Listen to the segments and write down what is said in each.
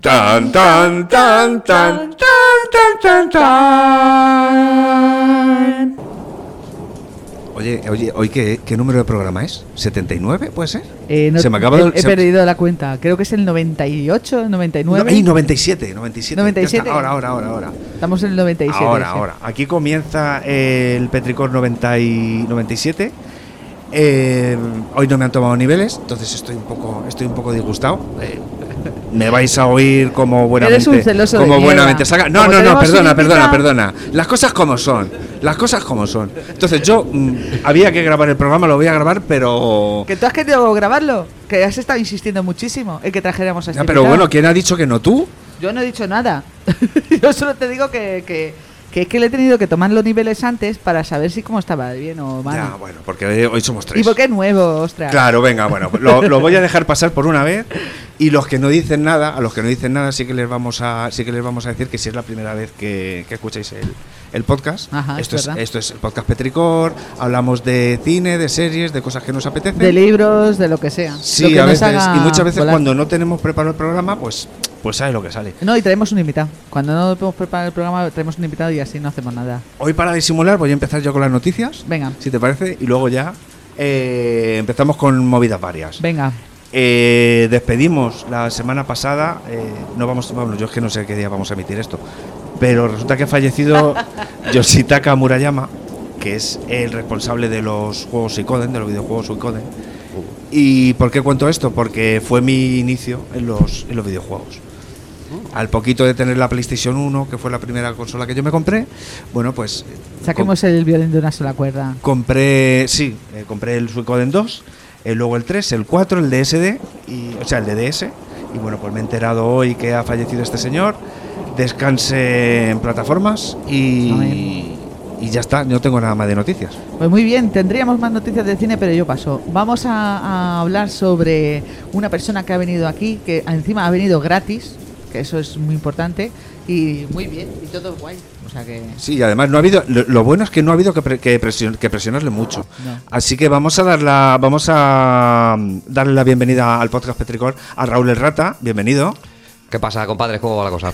Tan, tan, tan, tan, tan, tan, tan, tan. Oye, oye, ¿hoy qué, qué número de programa es? ¿79 puede ser? Eh, no- se me acaba he, de... he se- perdido la cuenta. Creo que es el 98, 99. No, ¡ay, 97, 97. 97. Ya está, Ahora, ahora, ahora, ahora. Estamos en el 97. Ahora, sí. ahora. Aquí comienza el Petricor 90 y 97. Eh, hoy no me han tomado niveles, entonces estoy un poco, estoy un poco disgustado. Eh, me vais a oír como buenamente, Eres un celoso de como mierda. buenamente saca. No, Como no, no, perdona, perdona, perdona. Las cosas como son, las cosas como son. Entonces yo mm, había que grabar el programa, lo voy a grabar, pero Que tú has querido grabarlo. Que has estado insistiendo muchísimo en que trajéramos a este Ya, pero invitado. bueno, ¿quién ha dicho que no tú? Yo no he dicho nada. Yo solo te digo que, que, que es que le he tenido que tomar los niveles antes para saber si cómo estaba bien o mal. Ya, bueno, porque hoy somos tres. y porque es nuevo, ostras. Claro, venga, bueno, lo, lo voy a dejar pasar por una vez y los que no dicen nada, a los que no dicen nada sí que les vamos a sí que les vamos a decir que si es la primera vez que, que escucháis el, el podcast, Ajá, esto es es verdad. esto es el podcast Petricor, hablamos de cine, de series, de cosas que nos apetecen. De libros, de lo que sea. Lo Sí, que a veces y muchas veces volar. cuando no tenemos preparado el programa, pues pues sabe lo que sale. No, y traemos un invitado. Cuando no podemos preparar el programa, traemos un invitado y así no hacemos nada. Hoy para disimular voy a empezar yo con las noticias, Venga, si te parece, y luego ya eh, empezamos con movidas varias. venga. Eh, despedimos la semana pasada, eh, no vamos, bueno, yo es que no sé qué día vamos a emitir esto, pero resulta que ha fallecido Yoshitaka Murayama, que es el responsable de los juegos Suicoden, de los videojuegos Suicoden. ¿Y por qué cuento esto? Porque fue mi inicio en los, en los videojuegos. Al poquito de tener la PlayStation 1, que fue la primera consola que yo me compré, bueno, pues Saquemos el violín de una sola cuerda. Compré, sí, eh, compré el Suicoden 2, eh, luego el 3, el 4, el DSD, y, o sea, el DDS. Y bueno, pues me he enterado hoy que ha fallecido este señor. Descanse en plataformas y, ya está, no tengo nada más de noticias. Pues muy bien, tendríamos más noticias de cine, pero yo paso. Vamos a, a hablar sobre una persona que ha venido aquí, que encima ha venido gratis, que eso es muy importante, y muy bien, y todo guay. O sea que... Sí, y además no ha habido, lo, lo bueno es que no ha habido que, pre- que, presion- que presionarle mucho. No. Así que vamos a dar la, vamos a darle la bienvenida al podcast Petricor a Raúl El Rata, bienvenido. ¿Qué pasa, compadres? ¿Cómo va la cosa?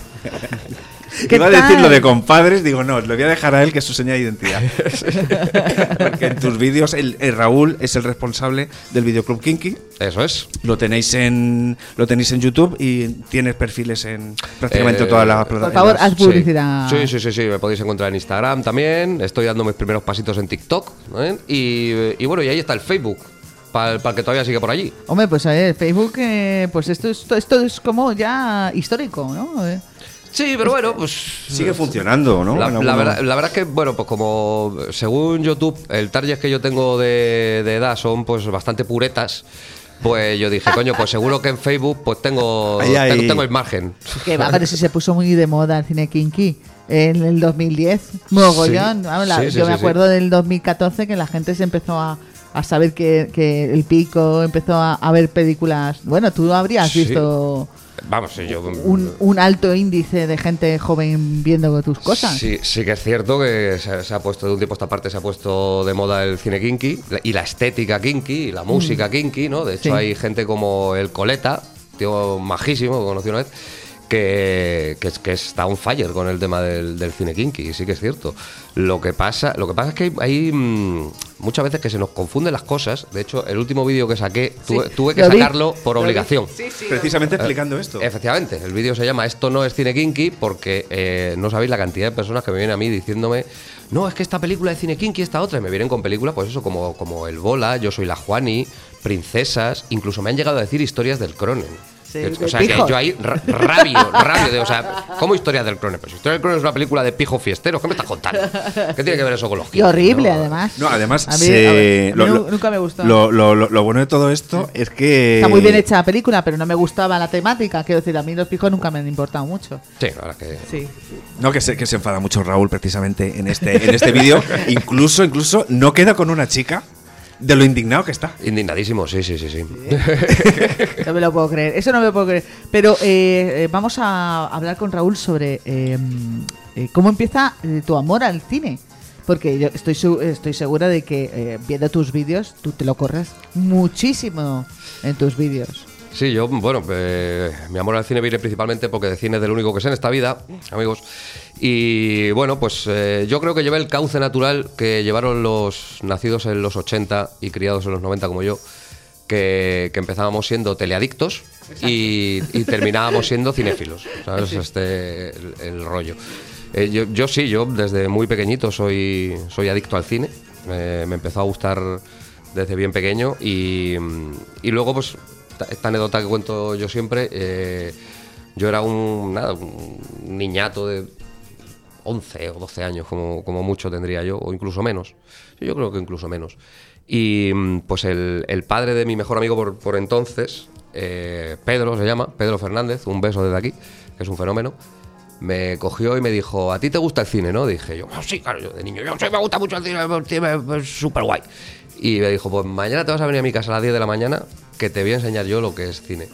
¿Qué Iba a decir lo de compadres, digo, no, lo voy a dejar a él que es su señal de identidad. Porque en tus vídeos el, el Raúl es el responsable del videoclub Kinky. Eso es. Lo tenéis en lo tenéis en YouTube y tienes perfiles en prácticamente Eh, todas las Por plataformas. favor, haz publicidad. Sí, sí, sí, sí, me podéis encontrar en Instagram también. Estoy dando mis primeros pasitos en TikTok. ¿eh? Y, y bueno, y ahí está el Facebook. Para el, que todavía sigue por allí. Hombre, pues a ver, Facebook, eh, pues esto, esto, esto es como ya histórico, ¿no? Eh, Sí, pero bueno, pues. Sigue funcionando, ¿no? La, verdad, la verdad es que, bueno, pues como según YouTube, el target que yo tengo de, de edad son pues bastante puretas. Pues yo dije, coño, pues seguro que en Facebook pues tengo, Ahí tengo, tengo el margen. Que va, pero si se puso muy de moda el cine kinky en el 2010. Mogollón. Sí. Vamos, la- Sí, sí, yo sí, me sí. acuerdo del 2014 que la gente se empezó a, a saber que, que el pico empezó a, a ver películas. Bueno, tú habrías Sí. visto Vamos, yo. un, un alto índice de gente joven viendo tus cosas. Sí, sí que es cierto que se, se ha puesto de un tiempo a esta parte se ha puesto de moda el cine kinky y la estética kinky y la música kinky, ¿no? De hecho Mm. Sí. hay gente como el Coleta, tío majísimo que conocí una vez, que, que, es- que está on fire con el tema del, del cine kinky, sí que es cierto. Lo que pasa, lo que pasa es que hay, hay, mm, muchas veces que se nos confunden las cosas. De hecho, el último vídeo que saqué tuve, Sí, tuve que vi. sacarlo por Lo vi. obligación. Precisamente explicando esto. Efectivamente, el vídeo se llama Esto no es cine kinky porque eh, no sabéis la cantidad de personas que me vienen a mí diciéndome no, es que esta película es cine kinky, esta otra, y me vienen con películas, pues eso, como, como El Bola, Yo soy la Juani, Princesas, incluso me han llegado a decir historias del Cronen. Sí, o sea, que yo ahí ra- rabio, rabio de, o sea, ¿cómo historias del Cronen? Pues historia del Cronen es una película de pijos fiesteros, ¿qué me estás contando? ¿Qué tiene que ver eso con los Y horrible, no? además. No, además, A mí- se- a ver, a mí lo- nu- lo- nunca me gustó. Lo, lo- lo- lo bueno de todo esto es que. Está muy bien hecha la película, pero no me gustaba la temática. Quiero decir, a mí los pijos nunca me han importado mucho. Sí, la verdad que... Sí. No, que se, que se enfada mucho Raúl precisamente en este, en este vídeo. incluso, incluso no queda con una chica de lo indignado que está. Indignadísimo, sí, sí, sí, sí. No me lo puedo creer, eso no me lo puedo creer. Pero eh, eh, vamos a hablar con Raúl sobre eh, eh, cómo empieza eh, tu amor al cine. Porque yo estoy, su- estoy segura de que eh, viendo tus vídeos, tú te lo corres muchísimo en tus vídeos. Sí, yo, bueno, eh, mi amor al cine viene principalmente porque de cine es del único que sé en esta vida, amigos. Y bueno, pues eh, yo creo que llevé el cauce natural que llevaron los nacidos en los 80 y criados en los 90 como yo, que, que empezábamos siendo teleadictos y, y terminábamos siendo cinéfilos, ¿sabes? Este, el, el rollo. Eh, yo, yo sí, yo desde muy pequeñito soy, soy adicto al cine. Me empezó a gustar desde bien pequeño y, y luego pues esta, anécdota que cuento yo siempre, eh, yo era un, niñato de 11 o 12 años como, mucho tendría yo, o incluso menos. Yo creo que incluso menos. Y mm, pues el, padre de mi mejor amigo por, entonces, eh, Pedro se llama, Pedro Fernández, un beso desde aquí, que es un fenómeno, me cogió y me dijo, ¿a ti te gusta el cine, no? Dije yo, "Ah, sí, claro, yo de niño, yo sí me gusta mucho el cine es súper guay. Y me dijo, pues mañana te vas a venir a mi casa a las 10 de la mañana, que te voy a enseñar yo lo que es cine.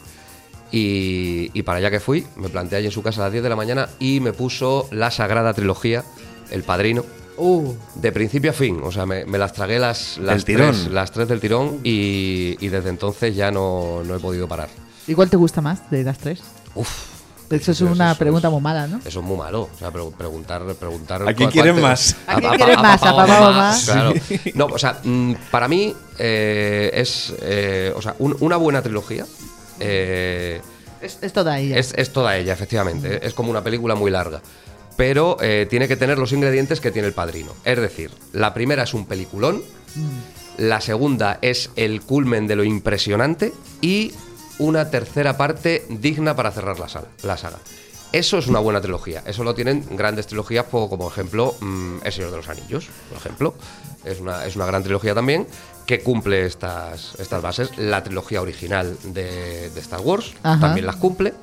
Y, y para allá que fui, me planteé allí en su casa a las 10 de la mañana y me puso la sagrada trilogía, El Padrino, Uh, de principio a fin. O sea, me, me las tragué las, las. Tres, las tres del tirón y, y desde entonces ya no, no he podido parar. ¿Y cuál te gusta más de las tres? Uf. Eso es una eso pregunta muy mala, ¿no? Eso es muy malo. O sea, pre- preguntar, preguntar. ¿A quién quieren más? ¿A quién quieren más? ¿A papá o? Claro. No, o sea, para mí eh, es. eh, o sea, un- una buena trilogía. eh, Es, es toda ella. es, es toda ella, efectivamente. Es como una película muy larga. Pero eh, tiene que tener los ingredientes que tiene el padrino. Es decir, la primera es un peliculón. La segunda es el culmen de lo impresionante. Y una tercera parte digna para cerrar la, sala- la saga. Eso es una buena trilogía. Eso lo tienen grandes trilogías, como ejemplo mm, El Señor de los Anillos, por ejemplo. Es una, es una gran trilogía también que cumple estas, estas bases. La trilogía original de, de Star Wars Ajá. también las cumple.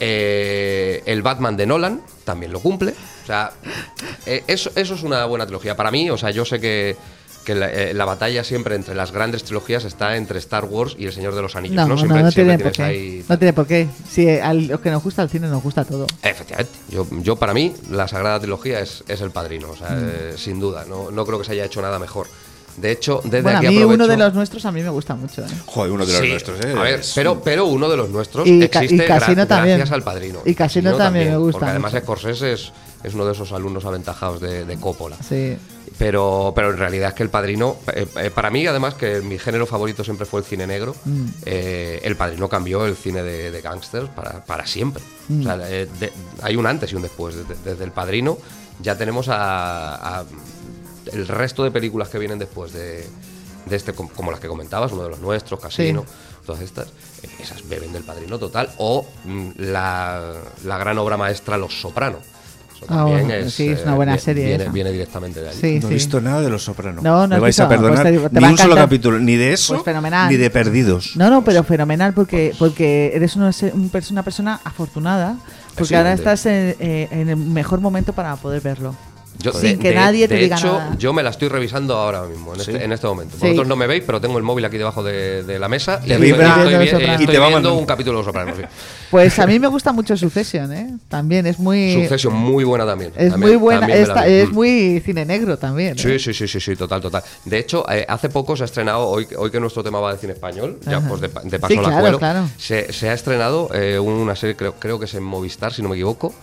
Eh, el Batman de Nolan también lo cumple. O sea, eh, eso, eso es una buena trilogía. Para mí, o sea, yo sé que, que la, eh, la batalla siempre entre las grandes trilogías está entre Star Wars y El Señor de los Anillos. no, No, no, Siempre- no siempre tiene por qué. ahí- No tiene por qué. Si a los que nos gusta el cine nos gusta todo. Efectivamente. Yo, yo para mí, la Sagrada Trilogía es, es el padrino, o sea, Mm. eh, sin duda. No, no creo que se haya hecho nada mejor. De hecho, desde bueno, a aquí mí aprovecho... uno de los nuestros a mí me gusta mucho. ¿eh? Joder, uno de los Sí, nuestros, ¿eh? A ver, pero, pero uno de los nuestros Y ca- y existe gra- Casino también. gracias al padrino. Y Casino también me gusta Porque además mucho. Scorsese es, es uno de esos alumnos aventajados de, de Coppola. Sí. Pero, pero en realidad es que el padrino, eh, eh, para mí además que mi género favorito siempre fue el cine negro, Mm. eh, el padrino cambió el cine de, de gángsters para, para siempre. Mm. O sea, de- hay un antes y un después. Desde, el padrino ya tenemos a, a el resto de películas que vienen después de, de este, com- como las que comentabas, uno de los nuestros, Casino, todas estas, esas beben del padrino total, o mm, la, la gran obra maestra Los Soprano. Eso Ah, bueno, sí, es una eh, buena vie- serie Viene, esa. viene directamente de ahí. Sí, No sí. he visto nada de Los Sopranos. No, no Me vais a visto, perdonar pues te- te ni a un solo capítulo, ni de eso, Pues fenomenal. ni de Perdidos. No, no, pero fenomenal porque, porque eres una, una persona afortunada porque ahora estás en, eh, en el mejor momento para poder verlo. Yo, Sin que nadie te de diga hecho, nada. yo me la estoy revisando ahora mismo, en, Sí. este, en este momento. Sí. Vosotros no me veis, pero tengo el móvil aquí debajo de, de la mesa y estoy, vibra- estoy Los vi- Sopranos. estoy Y te va viendo un capítulo de Los Sopranos. sí. Pues a mí me gusta mucho Succession, ¿eh? También es muy... Sucesión muy buena también. Es También- muy buena, esta- es Mm. muy cine negro también. ¿eh? Sí, sí, sí, sí, sí, total, total. De hecho, eh, hace poco se ha estrenado, hoy, hoy que nuestro tema va de cine español, ya Ajá. pues de, pa- de paso Sí, la claro, claro. Se, se ha estrenado eh, una serie, creo, creo que es en Movistar, si no me equivoco,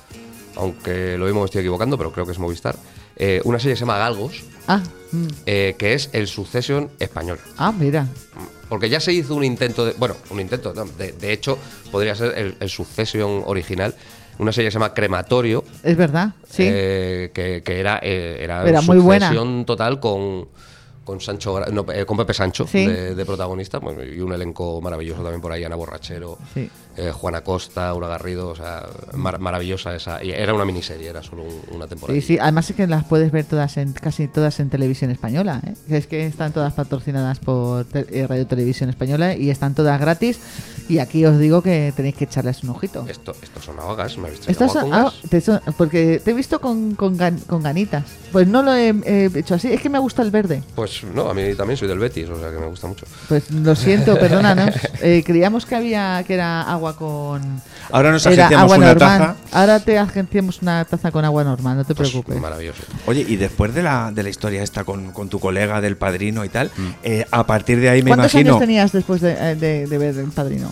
aunque lo mismo me estoy equivocando, pero creo que es Movistar. eh, una serie que se llama Galgos, Ah, mm. eh, que es el Succession español. ah, mira. Porque ya se hizo un intento de. Bueno, un intento. no, de, de hecho, podría ser el, el Succession original. Una serie que se llama Crematorio. Es verdad, sí. eh, que, que era, eh, era, Era muy buena. Total con. Con Sancho no, eh, con Pepe Sancho Sí. de, de protagonista bueno, y un elenco maravilloso también por ahí Ana Borrachero Sí. Eh, Juana Costa Aura Garrido o sea mar- maravillosa esa y era una miniserie era solo un- una temporada Sí, sí, además es que las puedes ver todas en casi todas en televisión española, ¿eh? Es que están todas patrocinadas por te- eh, Radio Televisión Española y están todas gratis y aquí os digo que tenéis que echarles un ojito. esto estos son ahogas me habéis agua son- ah, te son- porque te he visto con, con, gan- con ganitas. Pues no lo he, he hecho así, es que me gusta el verde. Pues Pues no, a mí también soy del Betis, o sea que me gusta mucho. Pues lo siento, perdónanos. Eh, creíamos que había que era agua con. Ahora nos era agenciamos agua una normal. taza. Ahora te agenciamos una taza con agua normal, no te Pues, preocupes. maravilloso. Oye, y después de la, de la historia esta con, con tu colega del padrino y tal, eh, a partir de ahí me ¿Cuántos imagino. años tenías después de, eh, de- de ver El Padrino?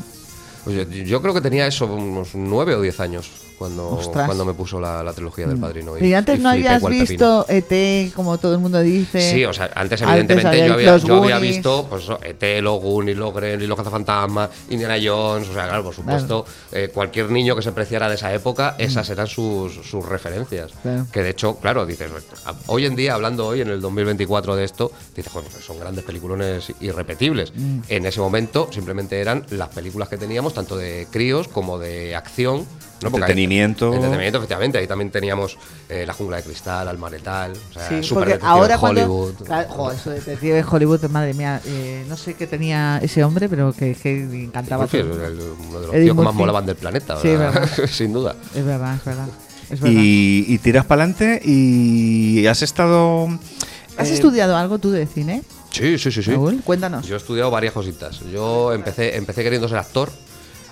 Pues yo, yo creo que tenía eso, unos nueve o diez años, cuando, Ostras. cuando me puso la, la trilogía del Padrino. Y, antes no flipé habías visto ET, como todo el mundo dice. Sí, o sea, antes Antes evidentemente había yo, había, yo había visto pues, eso, ET, los Goonies, los Gremlins, los Cazafantasmas, Indiana Jones, o sea, claro, por supuesto, eh, cualquier niño que se preciara de esa época, esas eran sus, sus referencias. Claro. Que de hecho, claro, dices, hoy en día, hablando hoy en el 2024 de esto, dices, bueno, pues son grandes peliculones irrepetibles. Mm. En ese momento simplemente eran las películas que teníamos, tanto de críos como de acción. ¿No? Ahí- Entretenimiento. entretenimiento, efectivamente. Ahí también teníamos eh, La Jungla de Cristal, Alma Letal, o sea, Sí, Super porque ahora en cuando. Hollywood. Claro, jo, eso de detective en Hollywood, madre mía, eh, no sé qué tenía ese hombre, pero que, que encantaba. Murphy es todo. el- uno de los Eddie tíos que más molaban del planeta, Sí, ¿verdad? verdad. sin duda. Es verdad, es verdad. Es verdad. Y, y tiras para adelante y has estado. ¿Has eh, estudiado algo tú de cine? Sí, sí, sí, sí. Raúl? Cuéntanos. Yo he estudiado varias cositas. Yo empecé, empecé queriendo ser actor.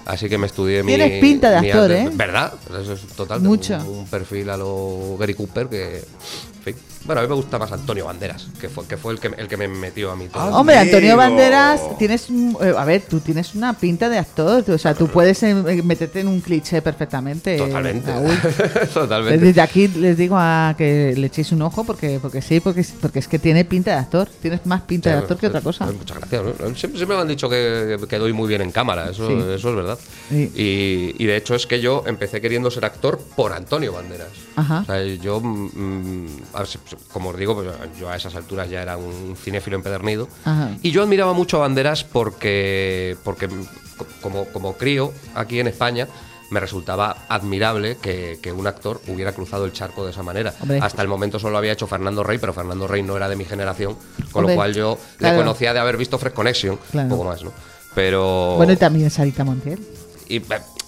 Así que me estudié mi. Tienes pinta de actor, ¿eh? ¿Verdad? Eso es total. Mucho. Un, un perfil a lo Gary Cooper que. en fin. Bueno, a mí me gusta más Antonio Banderas, que fue, que fue el, que, el que me metió a mí todo. Ah, Hombre, Antonio. Banderas, tienes. un- eh, a ver, tú tienes una pinta de actor. O sea, tú puedes eh, meterte en un cliché perfectamente. Totalmente. Raúl. Totalmente. Desde aquí les digo a que le echéis un ojo porque, porque sí, porque, porque es que tiene pinta de actor. Tienes más pinta de actor que otra cosa. Muchas gracias. ¿no? Siempre, siempre me han dicho que, que doy muy bien en cámara, eso, Sí. eso es verdad. Sí. Y, y de hecho es que yo empecé queriendo ser actor por Antonio Banderas. Ajá. O sea, yo, mm, a ver, como os digo, pues, yo a esas alturas ya era un cinéfilo empedernido. Ajá. Y yo admiraba mucho a Banderas porque, porque co- como, como crío aquí en España, me resultaba admirable que, que un actor hubiera cruzado el charco de esa manera. Hombre. Hasta el momento solo había hecho Fernando Rey, pero Fernando Rey no era de mi generación, con Hombre, lo cual yo claro. le conocía de haber visto Fresh Connection, Claro. un poco más, ¿no? Pero. Bueno, y también Sarita Montiel. Y, eh,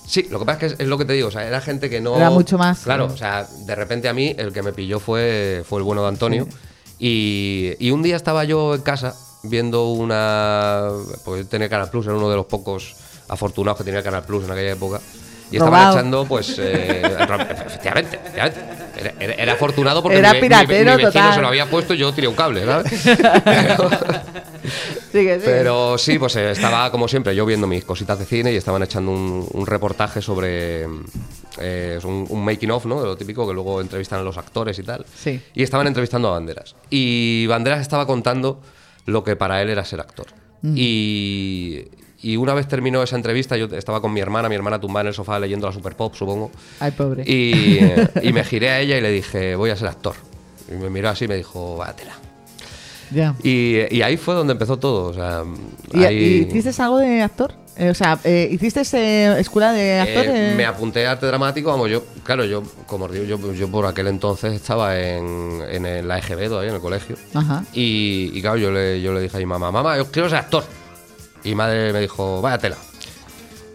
sí, lo que pasa es que es, lo que te digo, o sea, era gente que no. Era mucho más, Claro, o sea, de repente a mí el que me pilló fue, fue el bueno de Antonio. Y, y un día estaba yo en casa viendo una. Pues tenía Canal Plus, era uno de los pocos afortunados que tenía Canal Plus en aquella época. Y estaban echando, pues. eh, efectivamente, efectivamente. Era, era- era afortunado porque Era mi, ve- mi piratero mi vecino total. se lo había puesto y yo tiré un cable, ¿sabes? Sigue, sigue. Pero sí, pues eh, estaba como siempre yo viendo mis cositas de cine y estaban echando un, un reportaje sobre eh, un making of, ¿no? De lo típico que luego entrevistan a los actores y tal. Sí. Y estaban entrevistando a Banderas. Y Banderas estaba contando lo que para él era ser actor. Mm. Y, y una vez terminó esa entrevista, yo estaba con mi hermana, mi hermana tumbada en el sofá leyendo la Super Pop, supongo. Ay, pobre. Y, y me giré a ella y le dije, voy a ser actor. Y me miró así y me dijo, váyatela. Ya. Y, y ahí fue donde empezó todo. O sea, ¿Y, ahí- y hiciste algo de actor? Eh, o sea, eh, ¿hiciste eh, escuela de actor? Eh, eh? me apunté a arte dramático, vamos, yo, claro, yo, como os digo, yo, yo por aquel entonces estaba en, en la EGB todavía, en el colegio. Ajá. Y, y claro, yo le, yo le dije a mi mamá, mamá, yo quiero ser actor. Y mi madre me dijo, vaya tela.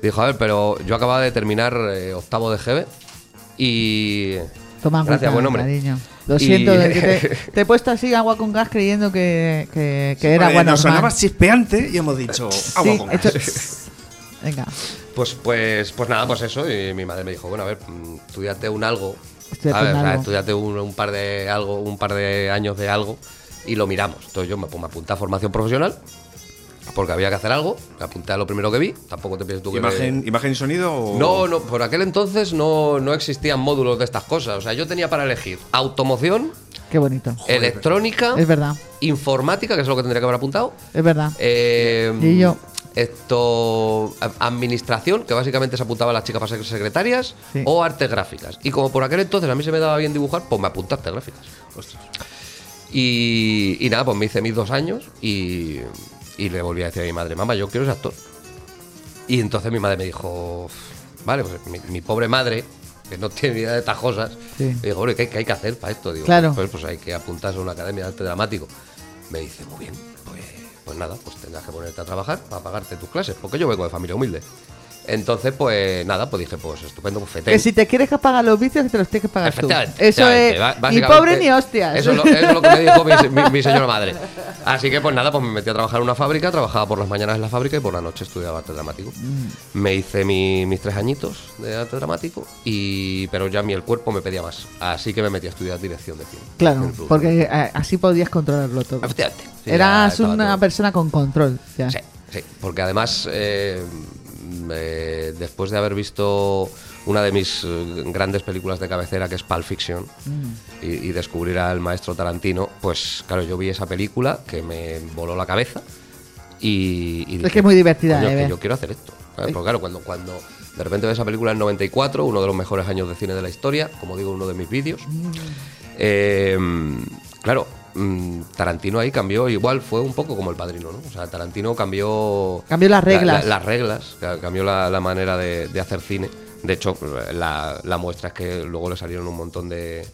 Dijo, a ver, pero yo acababa de terminar eh, octavo de GB y... Toma Gracias, buen hombre. cariño. Lo Y- siento, te, te he puesto así agua con gas creyendo que, que, que era agua nos normal. sonaba chispeante y hemos dicho agua Sí, con hecho- gas. Venga, Pues, pues, pues nada, pues eso. Y mi madre me dijo, bueno, a ver, mm, estudiate un algo. Estudiate a ver, un o sea, algo. estudiate un, un par de algo, un par de años de algo y lo miramos. Entonces yo me, pues, me apunté a formación profesional porque había que hacer algo. Me apunté a lo primero que vi. Tampoco te pienses tú que me- ¿Imagen, ¿Imagen y sonido? O... No, no, por aquel entonces no, no existían módulos de estas cosas. O sea, yo tenía para elegir automoción, qué bonito. electrónica, Es verdad, informática, que es lo que tendría que haber apuntado. es verdad. Eh, Y yo. Esto, administración, que básicamente se apuntaba a las chicas para ser secretarias, Sí. o artes gráficas. Y como por aquel entonces a mí se me daba bien dibujar, pues me apunté a artes gráficas. Ostras. Y, y nada, pues me hice mis dos años y, y le volví a decir a mi madre, mamá, yo quiero ser actor. Y entonces mi madre me dijo, vale, pues mi, mi pobre madre, que no tiene ni idea de estas cosas, Sí. me dijo, "Hombre, ¿qué, qué hay que hacer para esto? Digo, Claro. pues, pues hay que apuntarse a una academia de arte dramático. Me dice, muy bien, pues, pues nada, pues tendrás que ponerte a trabajar para pagarte tus clases, porque yo vengo de familia humilde. Entonces, pues nada, pues dije, pues estupendo, pues fetén. Que si te quieres que pagar los vicios, que te los tienes que pagar tú. Eso es. Ni pobre ni hostias. Eso es, lo, eso es lo que me dijo mi, mi- mi señora madre. Así que pues nada, pues me metí a trabajar en una fábrica, trabajaba por las mañanas en la fábrica y por la noche estudiaba arte dramático. Mm. Me hice mi- mis tres añitos de arte dramático, y pero ya a mí el cuerpo me pedía más. Así que me metí a estudiar dirección de cine. Claro, porque eh, así podías controlarlo todo. Efectivamente. sí, Eras una todo. persona con control. ya. Sí, sí, porque además, eh, eh, después de haber visto una de mis eh, grandes películas de cabecera, que es Pulp Fiction, Mm. y, y descubrir al maestro Tarantino, pues claro, yo vi esa película que me voló la cabeza y, y Es que es muy divertida "Coño, de que ver". yo quiero hacer esto. ¿sabes? Porque claro, cuando, cuando de repente ves esa película en 94, uno de los mejores años de cine de la historia, como digo, uno de mis vídeos, Mm. eh, claro, mm, Tarantino ahí cambió, igual fue un poco como el padrino, ¿no? O sea, Tarantino cambió. Cambió las la- reglas. la- las reglas, ca- cambió la, la manera de, de hacer cine. De hecho, la, la muestra es que luego le salieron un montón de,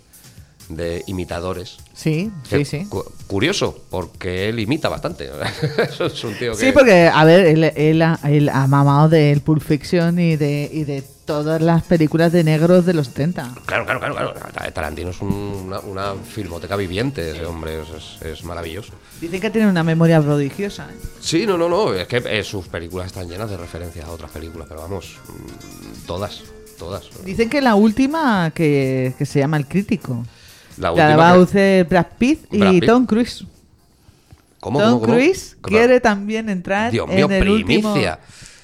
de imitadores. Sí, Que sí, sí. cu- curioso, porque él imita bastante. Es un tío que. Sí, porque, a ver, él, él ha, él ha mamado del Pulp Fiction y de, y de todas las películas de negros de los 70. Claro, claro, claro, claro. Tarantino es un- una, una filmoteca viviente, ese hombre, es, maravilloso. Dicen que tiene una memoria prodigiosa. ¿eh? Sí, no, no, no, es que eh, sus películas están llenas de referencias a otras películas, pero vamos, mm, todas, todas. Dicen que la última que, que se llama El Crítico. La La va a hacer Brad Pitt y Brad Pitt. Tom Cruise. ¿Cómo, Tom cómo? Cruise ¿Cómo? quiere también entrar Dios en mío, el último. primicia.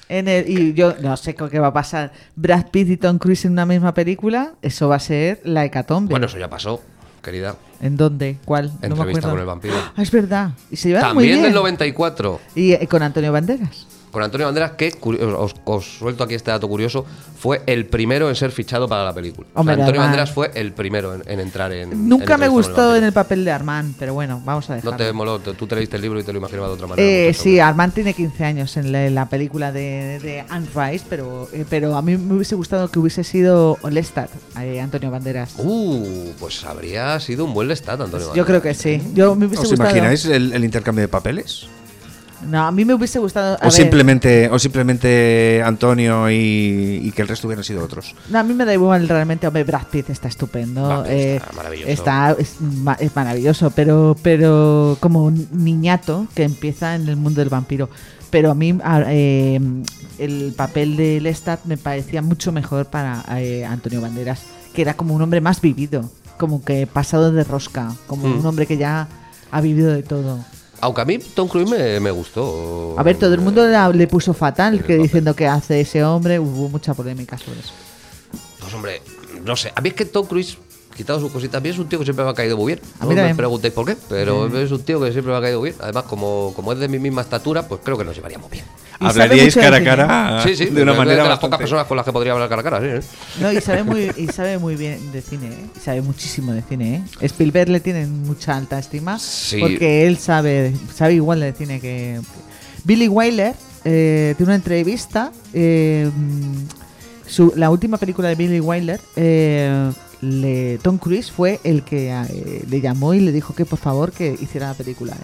En el, y yo no sé qué va a pasar. Brad Pitt y Tom Cruise en una misma película. Eso va a ser la hecatombe. Bueno, eso ya pasó, querida. ¿En dónde? ¿Cuál? No me Entrevista acuerdo. con el vampiro. Ah, es verdad. Y se llevan muy También bien. del 94. Y eh, con Antonio Banderas. Con Antonio Banderas, que curi- os, os suelto aquí este dato curioso, fue el primero en ser fichado para la película. O sea, Hombre, Antonio Banderas fue el primero en, en entrar en. Nunca en me gustó en el papel de Armand, pero bueno, vamos a dejarlo. No te moló, tú te leíste el libro y te lo imaginabas de otra manera. Eh, sí, hombre. Armand tiene 15 años en la, en la película de, de Anne Rice, pero, eh, pero a mí me hubiese gustado que hubiese sido Lestat, eh, Antonio Banderas. Uh, pues habría sido un buen Lestat, Antonio Yo Banderas. creo que sí. Yo me hubiese ¿Os gustado. imagináis el, el intercambio de papeles? No, a mí me hubiese gustado. a O ver, simplemente, o simplemente Antonio y, y que el resto hubieran sido otros. No, a mí me da igual realmente. Hombre, Brad Pitt está estupendo. Brad Pitt eh, está maravilloso. está- es, ma- es maravilloso, pero, pero como un niñato que empieza en el mundo del vampiro. Pero a mí a- eh, el papel de Lestat me parecía mucho mejor para eh, Antonio Banderas, que era como un hombre más vivido, como que pasado de rosca, como Mm. un hombre que ya ha vivido de todo. Aunque a mí Tom Cruise me, me gustó. A ver, todo el mundo la- le puso fatal, que diciendo que hace ese hombre, hubo mucha polémica sobre eso. Pues hombre, no sé. A mí es que Tom Cruise, quitado sus cositas, a mí es un tío que siempre me ha caído muy bien. A No mí me también. preguntéis por qué, pero es un tío que siempre me ha caído bien. Además, como, como es de mi misma estatura, pues creo que nos llevaríamos bien. Hablaríais cara a cara sí, sí, de una manera de las pocas personas con las que podría hablar cara a cara, sí. ¿eh? No, y sabe muy, y sabe muy bien de cine, ¿eh? Y sabe muchísimo de cine, ¿eh? Spielberg le tiene mucha alta estima Sí. porque él sabe, sabe igual de cine que Billy Wilder eh, tiene una entrevista. eh, su- la última película de Billy Wilder, eh, le- Tom Cruise fue el que eh, le llamó y le dijo que por favor que hiciera la película.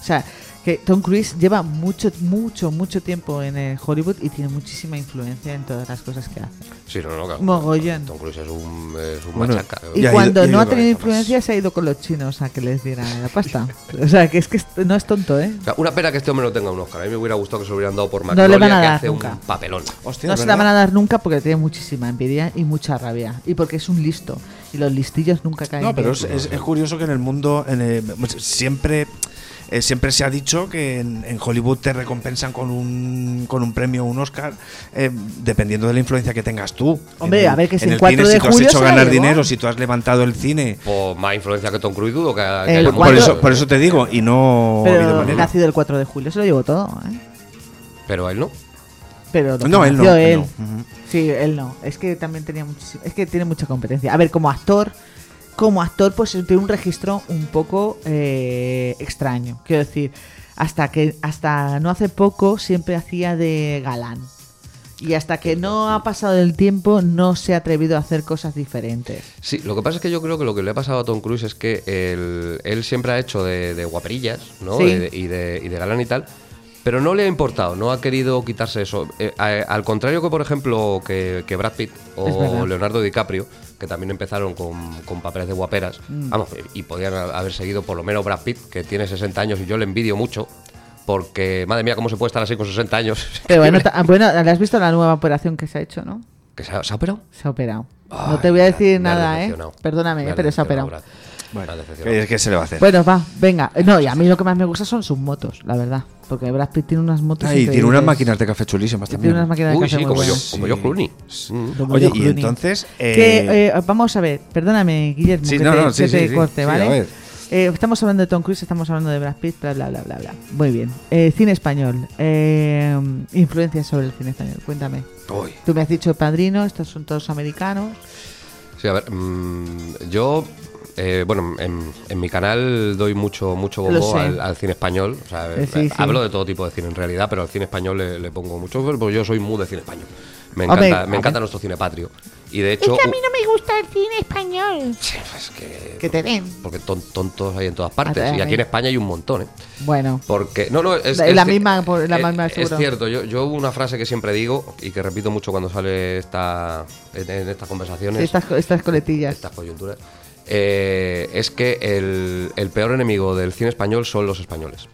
O sea, que Tom Cruise lleva mucho, mucho, mucho tiempo en eh, Hollywood y tiene muchísima influencia en todas las cosas que hace. Sí, no, no, claro. Mogollón. Tom Cruise es un, es un Bueno, machaca. Y cuando ido- no ha ido tenido influencia se ha ido con los chinos a que les dieran la pasta. O sea, que es que no es tonto, ¿eh? O sea, una pena que este hombre no tenga un Oscar. A mí me hubiera gustado que se lo hubieran dado por le Magnolia, van a que dar hace nunca. un papelón. Hostia, no ¿es se la van a dar nunca porque tiene muchísima envidia y mucha rabia. Y porque es un listo. Y los listillos nunca caen. No, pero es, es- es curioso que en el mundo en el- pues, siempre eh, siempre se ha dicho que en, en Hollywood te recompensan con un, con un premio, un Oscar, eh, dependiendo de la influencia que tengas tú. Hombre, el- a ver, que si en el el 4 cine, de si tú has julio hecho ganar dinero, si tú has levantado el cine. Por más influencia que Tom Cruise dudo que, que El haya Por cuatro- mucho. eso, por eso te digo, y no ha habido Pero manera. nacido el 4 de julio se lo llevó todo, ¿eh? Pero él no. Pero lo No, él no. él él. no. Ujú. Sí, él no. Es que también tenía muchísimo. Es que tiene mucha competencia. A ver, como actor, como actor, pues tiene un registro un poco eh, extraño. Quiero decir, hasta que hasta no hace poco siempre hacía de galán. Y hasta que no ha pasado el tiempo, no se ha atrevido a hacer cosas diferentes. Sí, lo que pasa es que yo creo que lo que le ha pasado a Tom Cruise es que él, él siempre ha hecho de, de guaperillas, ¿no? Sí. De- y, de, y de galán y tal. Pero no le ha importado, no ha querido quitarse eso. Eh, a- al contrario que, por ejemplo, que, que Brad Pitt o Leonardo DiCaprio, que también empezaron con, con papeles de guaperas, Mm. vamos, y podían haber seguido por lo menos Brad Pitt, que tiene 60 años y yo le envidio mucho, porque, madre mía, cómo se puede estar así con 60 años. Pero bueno, bueno, ¿le has visto la nueva operación que se ha hecho, no? ¿Que se ha, se ha operado? Se ha operado. no te voy a decir nada, ¿eh? Perdóname, Me ha pero se ha operado. Brad. Bueno. ¿qué, qué se le va a hacer? Bueno, va, venga. No, y a mí lo que más me gusta son sus motos, la verdad. Porque Brad Pitt tiene unas motos. Ay, tiene increíbles. unas máquinas de café chulísimas Tiene también. unas máquinas de Uy, café sí, muy como yo, como yo Clooney. Mm. Como Oye, y entonces. Que, eh, eh, vamos a ver, perdóname, Guillermo, Sí, que no, te, no, sí, que sí, te sí, corte, sí, ¿vale? a ver. Eh, estamos hablando de Tom Cruise, estamos hablando de Brad Pitt, bla, bla, bla, bla, bla. Muy bien. Eh, cine español. Eh, influencias sobre el cine español. Cuéntame. uy, Tú me has dicho Padrino, estos son todos americanos. Sí, a ver, mm, yo, eh, bueno, en, en mi canal doy mucho mucho bombo al, al cine español. O sea, Eh, sí, sí. hablo de todo tipo de cine en realidad, pero al cine español le, le pongo mucho, porque yo soy muy de cine español. Me encanta, me encanta nuestro cine patrio. Y de hecho... Es que a mí no me gusta el cine español. Sí, pues que, Que te den. Porque ton- tontos hay en todas partes. Y aquí en España hay un montón, ¿eh? Bueno. Porque, no, no, es, La- es la misma, por- la eh, misma, Es cierto, yo, yo una frase que siempre digo y que repito mucho cuando sale esta, en, en estas conversaciones, Sí, estas, estas coletillas. estas coyunturas, eh, es que el, el peor enemigo del cine español son los españoles.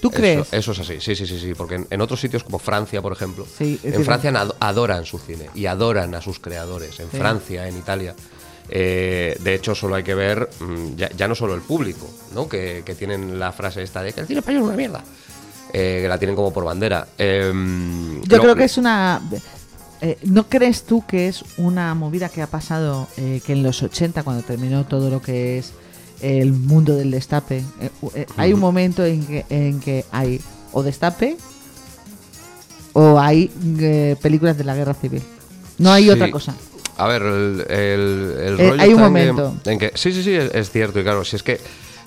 ¿Tú Eso- crees? Eso, es así, sí, sí, sí, sí, porque en, en otros sitios como Francia, por ejemplo, Sí, en Francia ad- adoran su cine y adoran a sus creadores. En Sí. Francia, en Italia. eh, de hecho, solo hay que ver, mm, ya, ya no solo el público, ¿no? Que, que tienen la frase esta de que el cine español es una mierda. eh, que la tienen como por bandera. Em, Yo lo- creo que es una... eh, ¿No crees tú que es una movida que ha pasado eh, que en los 80, cuando terminó todo lo que es el mundo del destape, eh, hay un momento en que, en que hay o destape o hay películas de la guerra civil? No hay Sí. otra cosa. A ver, el, el- el rollo hay un en momento. En que, sí, sí, sí, es, es cierto. Y claro, si es que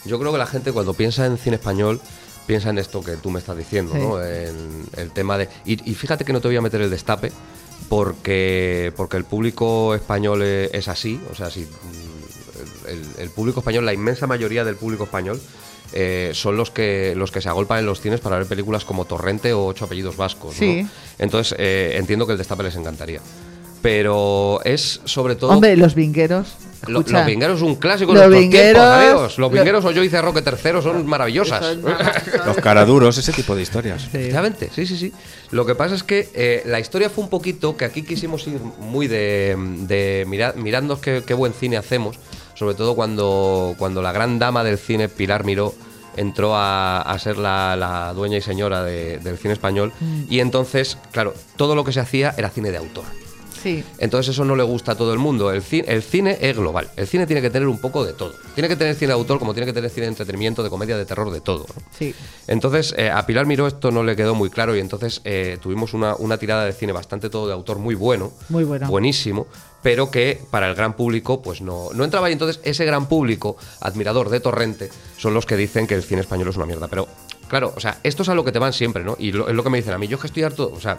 yo creo que la gente cuando piensa en cine español piensa en esto que tú me estás diciendo, Sí. ¿no? En el tema de. Y, y fíjate que no te voy a meter el destape porque, porque el público español e- es así. O sea, si mm, el, el público español, la inmensa mayoría del público español. eh, son los que los que se agolpan en los cines para ver películas como Torrente o Ocho apellidos vascos. ¿no? Sí. Entonces eh, entiendo que el destape les encantaría. Pero es sobre todo. Hombre, los vingueros. Lo- los vingueros es un clásico Los de nuestros vingueros- tiempos, amigos. Los lo- vingueros o yo hice Roque III son maravillosas. son- los caraduros, ese tipo de historias. Sí. Efectivamente, sí, sí, sí. Lo que pasa es que eh, la historia fue un poquito que aquí quisimos ir muy de, de mirar, mirando qué, qué buen cine hacemos, sobre todo cuando, cuando la gran dama del cine, Pilar Miró, entró a, a ser la, la dueña y señora de- del cine español. Y entonces, claro, todo lo que se hacía era cine de autor. Sí. Entonces eso no le gusta a todo el mundo. El cine, el cine es global. El cine tiene que tener un poco de todo. Tiene que tener cine de autor como tiene que tener cine de entretenimiento, de comedia, de terror, de todo. ¿no? Sí. Entonces, eh, a Pilar Miró esto no le quedó muy claro y entonces eh, tuvimos una, una tirada de cine bastante todo de autor muy bueno. Muy bueno. Buenísimo, pero que para el gran público pues no, no entraba y entonces ese gran público, admirador de Torrente, son los que dicen que el cine español es una mierda. Pero, claro, o sea, esto es a lo que te van siempre, ¿no? Y lo- es lo que me dicen a mí. Yo es que estoy harto, o sea,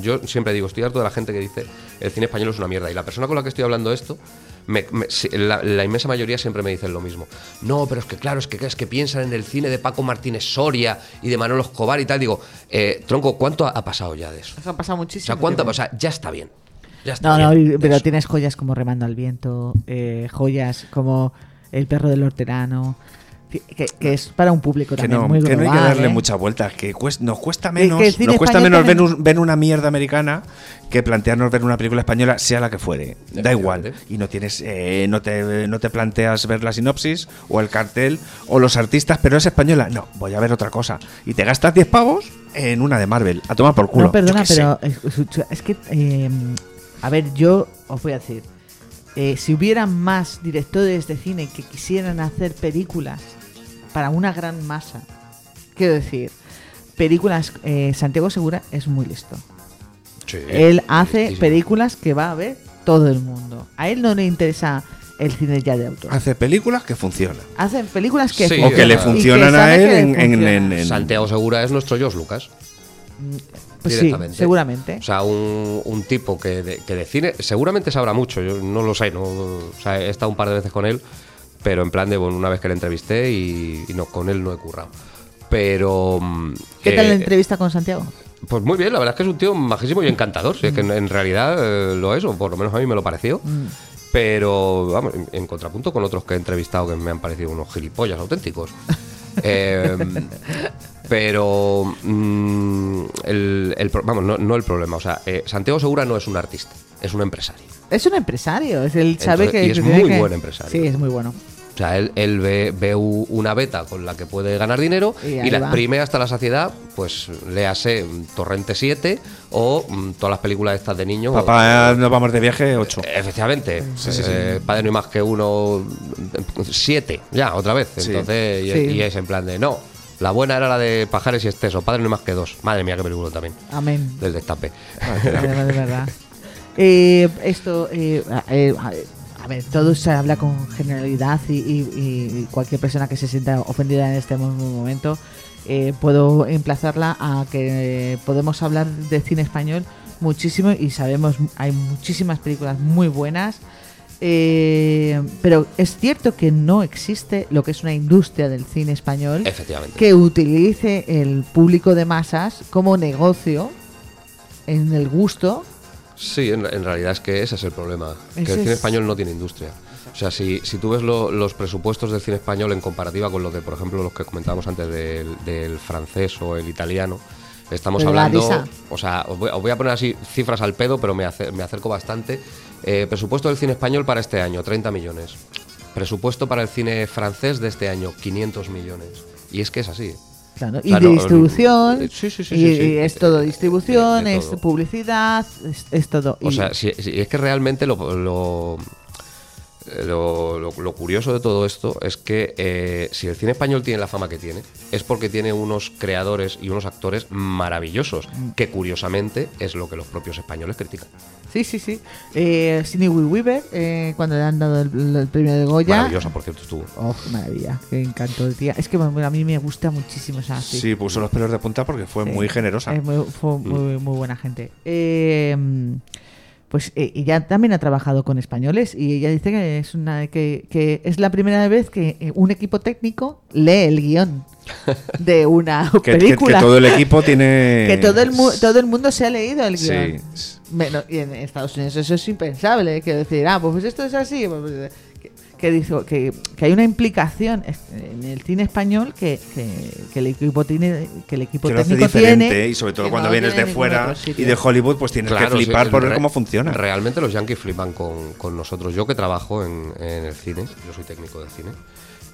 yo siempre digo, estoy harto de la gente que dice el cine español es una mierda. Y la persona con la que estoy hablando esto, me- la, la inmensa mayoría siempre me dicen lo mismo. No, pero es que claro, es que, es que piensan en el cine de Paco Martínez Soria y de Manolo Escobar y tal. Digo, eh, tronco, ¿cuánto ha, ha pasado ya de eso? Ha pasado O muchísimo. sea, ¿cuánto? tiempo. O sea, ya está bien. Ya está No, no, bien de pero eso. tienes joyas como Remando al Viento, eh, joyas como El perro del horterano, que, que es para un público Que también no, muy que no hay que global, darle ¿eh? mucha vuelta, que cuest- nos cuesta menos, nos cuesta menos ver, un- ver una mierda americana que plantearnos ver una película española, sea la que fuere. Da igual. Y no tienes, eh, no te, no te planteas ver la sinopsis o el cartel o los artistas, pero es española. No, voy a ver otra cosa. Y te gastas 10 pavos en una de Marvel. A tomar por culo. No, perdona, sé. pero es, es- es que, eh, a ver, yo os voy a decir, eh, si hubiera más directores de cine que quisieran hacer películas para una gran masa, quiero decir, películas, eh, Santiago Segura es muy listo. Sí, Él hace listísimo. películas que va a ver todo el mundo. A él no le interesa el cine ya de autor. Hace películas que funcionan. Hacen películas que Sí, O que le que funcionan a él en, en- funciona. en- en- Santiago Segura es nuestro Josh Lucas. Pues sí, directamente. seguramente. O sea, un, un tipo que de, que de cine seguramente sabrá mucho, yo no lo sé, no, o sea, he estado un par de veces con él, pero en plan de, bueno, una vez que le entrevisté y, y no, con él no he currado. Pero. mm, ¿Qué tal la eh, entrevista con Santiago? Pues muy bien, la verdad es que es un tío majísimo y encantador. Si es que en, en realidad eh, lo es, o por lo menos a mí me lo pareció. Mm. Pero, vamos, en, en contrapunto con otros que he entrevistado que me han parecido unos gilipollas auténticos. Eh, pero, mm, el, el vamos, no, no el problema. O sea, eh, Santiago Segura no es un artista, es un empresario. Es un empresario, es él sabe Entonces, que y es muy que- buen empresario. Sí, es muy bueno. O sea, él, él ve, una beta con la que puede ganar dinero Y y, la va. exprime hasta la saciedad, pues léase mm, Torrente 7 o mm, todas las películas estas de niños. Papá, nos vamos de viaje 8. Efectivamente, eh, padre no hay más que uno, siete, ya, otra vez. Sí. Entonces, y, Sí. y es en plan de no. La buena era la de Pajares y Esteso, padre no hay más que dos. Madre mía, qué película también. Amén. Del destape. de verdad, de verdad. Eh, esto, eh, eh, a ver, todo se habla con generalidad y, y- y cualquier persona que se sienta ofendida en este mo- momento, eh, puedo emplazarla a que podemos hablar de cine español muchísimo y sabemos, hay muchísimas películas muy buenas. eh, pero es cierto que no existe lo que es una industria del cine español que utilice el público de masas como negocio en el gusto. Sí, en, en realidad es que ese es el problema. Que el cine es- español no tiene industria. O sea, si, si tú ves lo- los presupuestos del cine español en comparativa con los de, por ejemplo, los que comentábamos antes del, del francés o el italiano, estamos Pero hablando. O sea, os voy, os voy a poner así cifras al pedo, pero me acerco bastante. Eh, presupuesto del cine español para este año, 30 millones. Presupuesto para el cine francés de este año, 500 millones. Y es que es así. Claro, y Claro, de distribución. eh, sí, sí, sí, y, es todo Eh, distribución, es publicidad, es, es todo. O Y- sea, si, si- es que realmente lo, lo, eh, lo- lo- lo curioso de todo esto es que eh, si el cine español tiene la fama que tiene, es porque tiene unos creadores y unos actores maravillosos, Mm. que curiosamente es lo que los propios españoles critican. sí, sí, sí. Eh, Sidney Weaver, eh, cuando le han dado el, el premio de Goya. Maravillosa, por cierto, estuvo. Oh, qué maravilla, qué encanto de tía. Es que bueno, a mí me gusta muchísimo esa actriz. Sí, puso los pelos de punta porque fue Sí. muy generosa. Es muy, fue muy, muy buena gente. Eh, pues eh, ella también ha trabajado con españoles y ella dice que es una que, que es la primera vez que eh, un equipo técnico lee el guion de una Que, que- que película. todo el equipo tiene. Que todo el, mu- todo el mundo se ha leído el guion. Sí. Bueno, y en Estados Unidos eso es impensable. Que decir, ah, pues esto es así. pues, que, que, dijo- que, que hay una implicación en el cine español que, que, que el equipo tiene que el equipo Que lo hace técnico diferente tiene y sobre todo cuando no vienes de fuera y de Hollywood, pues tienes Claro, que sí, flipar por ver re- cómo funciona. Realmente los yankees flipan con, con nosotros. Yo que trabajo en, en el cine, yo soy técnico de cine.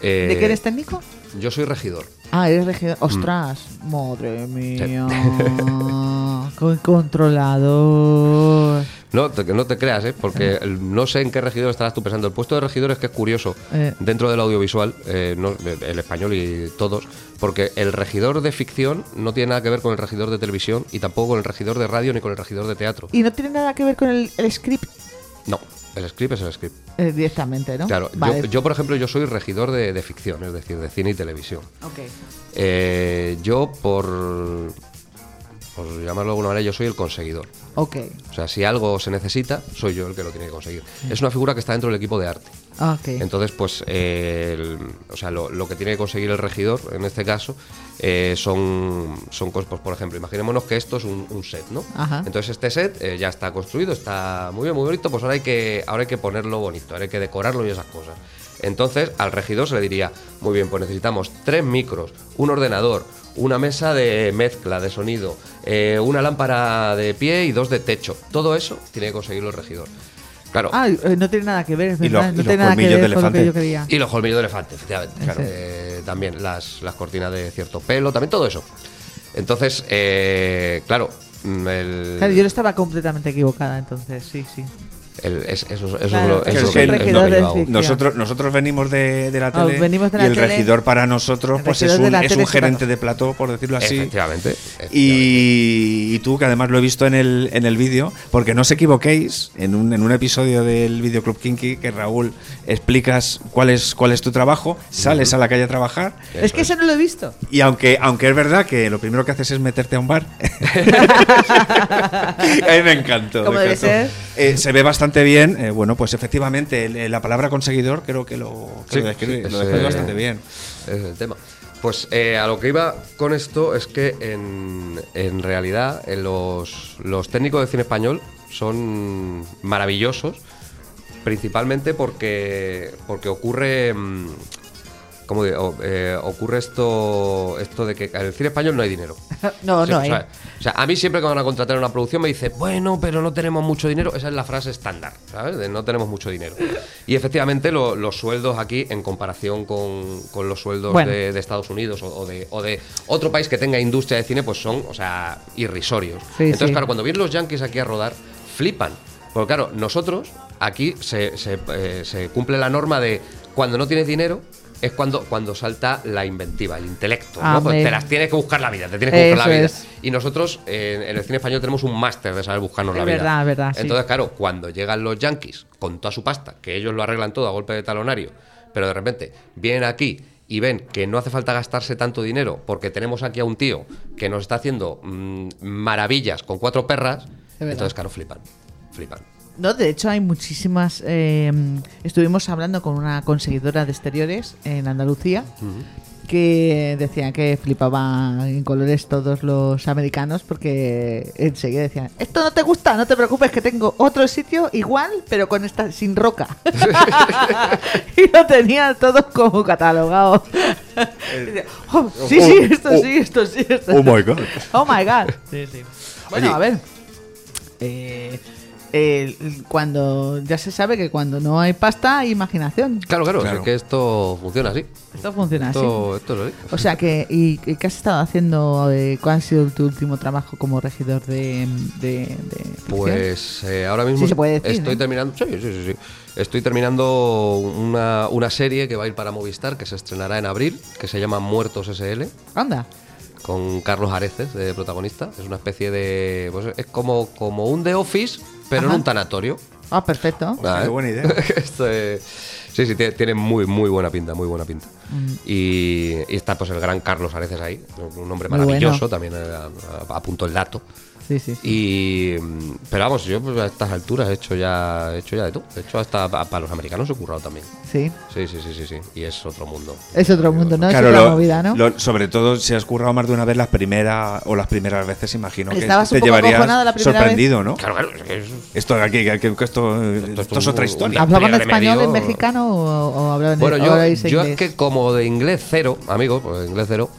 eh, ¿De qué eres técnico? Yo soy regidor. Ah, eres regidor. Mm. Ostras, madre mía. Qué controlador. No, te, no te creas, ¿eh? porque no sé en qué regidor estarás tú pensando. El puesto de regidor es que es curioso Eh. dentro del audiovisual, eh, no- el español y todos, porque el regidor de ficción no tiene nada que ver con el regidor de televisión y tampoco con el regidor de radio ni con el regidor de teatro. Y no tiene nada que ver con el, el script No, el script es el script. eh, directamente, ¿no? Claro, Vale. yo, yo, por ejemplo, yo soy regidor de, de ficción, es decir, de cine y televisión. Ok. Eh, yo, por, por llamarlo de alguna manera, yo soy el conseguidor. Ok. O sea, si algo se necesita, soy yo el que lo tiene que conseguir. Es una figura que está dentro del equipo de arte. Ok. Entonces, pues, eh, el- o sea, lo, lo que tiene que conseguir el regidor, en este caso, eh, son, son cosas, pues, por ejemplo, imaginémonos que esto es un, un set, ¿no? Ajá. Entonces, este set eh, ya está construido, está muy bien, muy bonito, pues ahora hay que, ahora hay que ponerlo bonito, ahora hay que decorarlo y esas cosas. Entonces, al regidor se le diría, muy bien, pues necesitamos tres micros, un ordenador, una mesa de mezcla de sonido, eh, una lámpara de pie y dos de techo. Todo eso tiene que conseguirlo el regidor. Claro. Ah, eh, no tiene nada que ver, es verdad. los- no tiene nada que colmillos ver de con lo que elefante. yo quería. Y los colmillos de elefante, efectivamente. Claro, eh, también las, las cortinas de cierto pelo, también todo eso. Entonces, eh, claro, mm, el, Claro, yo estaba completamente equivocada, entonces, sí, sí. El- es- eso, eso Claro, es lo, es eso es que lo el es lo regidor que yo hago. Nosotros, nosotros venimos de, de la Ah, tele venimos de y la el tele. regidor para nosotros pues es un, es un gerente de plató, por decirlo así. Efectivamente. efectivamente. Y, y tú, que además lo he visto en el, en el vídeo, porque no os equivoquéis, en un, en un episodio del Videoclub Kinky, que Raúl explicas cuál es, cuál es tu trabajo, sales a la calle a trabajar, es que eso no lo he visto. y aunque, aunque es verdad que lo primero que haces es meterte a un bar, a mí me encantó. Como me debe ser. Eh, se ve bastante bien. eh, bueno, pues efectivamente, el- la palabra conseguidor creo que lo, que Sí, lo describe, sí, lo ese- describe bastante bien. Es el tema. Pues eh, a lo que iba con esto es que en, en realidad eh, los, los técnicos de cine español son maravillosos, principalmente porque, porque ocurre... mm, ¿Cómo digo? Eh, ocurre esto, esto de que en el cine español no hay dinero. No, Sí, no o, hay. sea, o sea, a mí siempre que van a contratar una producción me dice, bueno, pero no tenemos mucho dinero. Esa es la frase estándar, ¿sabes? De no tenemos mucho dinero. Y efectivamente lo- los sueldos aquí, en comparación con, con los sueldos Bueno. de, de Estados Unidos o, o de, o de otro país que tenga industria de cine, pues son, o sea, irrisorios. Sí, Entonces, sí. claro, cuando vienen los yankees aquí a rodar, flipan. Porque claro, nosotros aquí se, se, eh, se cumple la norma de cuando no tienes dinero es cuando, cuando salta la inventiva, el intelecto. ¿no? Pues te las tienes que buscar la vida, te tienes que buscar la vida. es. Y nosotros eh, en el cine español tenemos un máster de saber buscarnos Es la vida. verdad, es verdad, sí. Entonces, claro, cuando llegan los yankees con toda su pasta, que ellos lo arreglan todo a golpe de talonario, pero de repente vienen aquí y ven que no hace falta gastarse tanto dinero porque tenemos aquí a un tío que nos está haciendo mm, maravillas con cuatro perras, entonces, claro, flipan. Flipan. No, de hecho hay muchísimas. eh, estuvimos hablando con una conseguidora de exteriores en Andalucía que decía que flipaba en colores todos los americanos porque enseguida decían esto no te gusta, no te preocupes que tengo otro sitio igual pero con esta sin roca y lo tenía todo como catalogado. Y decía, "Oh, sí, sí, esto sí, esto sí, esto Oh my god. Oh my god. Sí, sí. Bueno, Oye. a ver. Eh, el- cuando ya se sabe que cuando no hay pasta hay imaginación. Claro, claro, Claro. es que esto funciona así. Esto funciona así. Esto, esto es así. O sea que, ¿y y qué has estado haciendo? eh, ¿Cuál ha sido tu último trabajo como regidor de, de? Pues eh, ahora mismo Sí se puede decir, estoy terminando. Sí, sí, sí, sí. Estoy terminando una, una serie que va a ir para Movistar, que se estrenará en abril, que se llama Muertos SL, Anda. con Carlos Areces de protagonista. Es una especie de. Pues es como, como un The Office, pero Ajá. en un tanatorio. Ah, perfecto. Ah, qué ¿eh? buena idea. Esto es- sí, sí, tiene, tiene muy, muy buena pinta, muy buena pinta. Mm. Y, y está pues el gran Carlos Areces ahí, un hombre Muy maravilloso, bueno. también eh, a- a- apunto el dato. Sí, sí. sí. Y mm, pero vamos, yo pues, a estas alturas he hecho ya he hecho ya de todo. He hecho hasta pa- para los americanos he currado también. Sí. Sí, sí, sí, sí, sí. Y es otro mundo. Es otro mundo, ¿no? Claro, es otra lo- movida, ¿no? lo- sobre todo si has currado más de una vez las primeras o las primeras veces, imagino que Estabas te un poco llevarías la sorprendido, ¿no? Claro, claro, es que es- Esto de aquí, que, que- que esto, esto, es un- otra historia. ¿Hablaban español en mexicano o, o hablaban Bueno, en yo, habláis yo es inglés? que como de inglés cero, amigo, pues de inglés cero,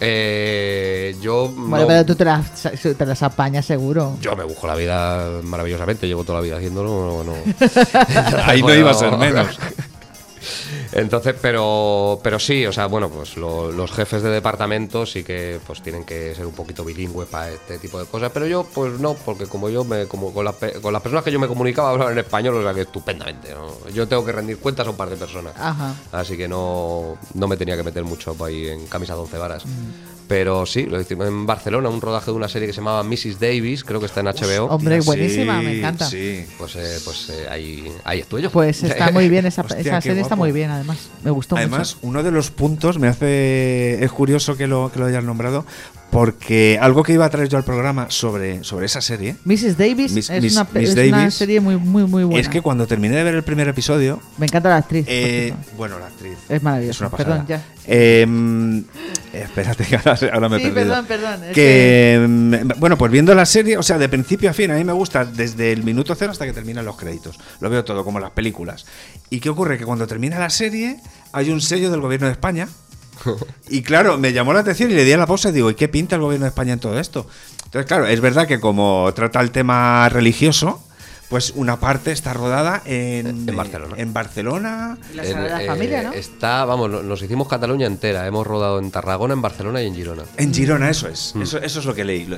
eh, yo Bueno, no- pero tú te las, te las apañas seguro. yo me busco la vida maravillosamente, llevo toda la vida haciéndolo, no, no. Ahí no iba a ser menos. Entonces, pero, pero sí, o sea, bueno, pues lo- los jefes de departamento sí que pues tienen que ser un poquito bilingües para este tipo de cosas, pero yo pues no, porque como yo me como con, las con las personas que yo me comunicaba hablaban en español, o sea que estupendamente. ¿no? Yo tengo que rendir cuentas a un par de personas, Ajá. así que no, no me tenía que meter mucho ahí en camisa de once varas. Mm. Pero sí, lo hicimos en Barcelona, un rodaje de una serie que se llamaba Mrs. Davis, creo que está en HBO. Hombre, Sí, buenísima, me encanta. Sí. Pues, eh, pues eh, ahí, ahí estuve yo. Pues está muy bien, esa, Hostia, esa serie está muy bien, además. Me gustó Además, mucho. uno de los puntos me hace. Es curioso que lo, que lo hayas nombrado, porque algo que iba a traer yo al programa sobre, sobre esa serie Mrs. Davis Miss- es, Miss- una, Miss es una serie muy, muy, muy buena. es que cuando terminé de ver el primer episodio. Me encanta la actriz. eh, bueno, la actriz. Es maravilloso. Es una pasada. Perdón, ya. Eh, espérate, que ahora, ahora me he Sí, perdido. perdón, perdón, Que, mm, bueno, pues viendo la serie, o sea, de principio a fin, a mí me gusta desde el minuto cero hasta que terminan los créditos. Lo veo todo, como las películas. ¿Y qué ocurre? Que cuando termina la serie, hay un sello del gobierno de España. Y claro, me llamó la atención y le di a la pausa y digo, ¿y qué pinta el gobierno de España en todo esto? Entonces, claro, es verdad que como trata el tema religioso, pues una parte está rodada en, En Barcelona. En Barcelona. La En- Sagrada eh, Familia, ¿no? Está, vamos, no- nos hicimos Cataluña entera. Hemos rodado en Tarragona, en Barcelona y en Girona. En Girona, eso es. Eso, eso es lo que leí.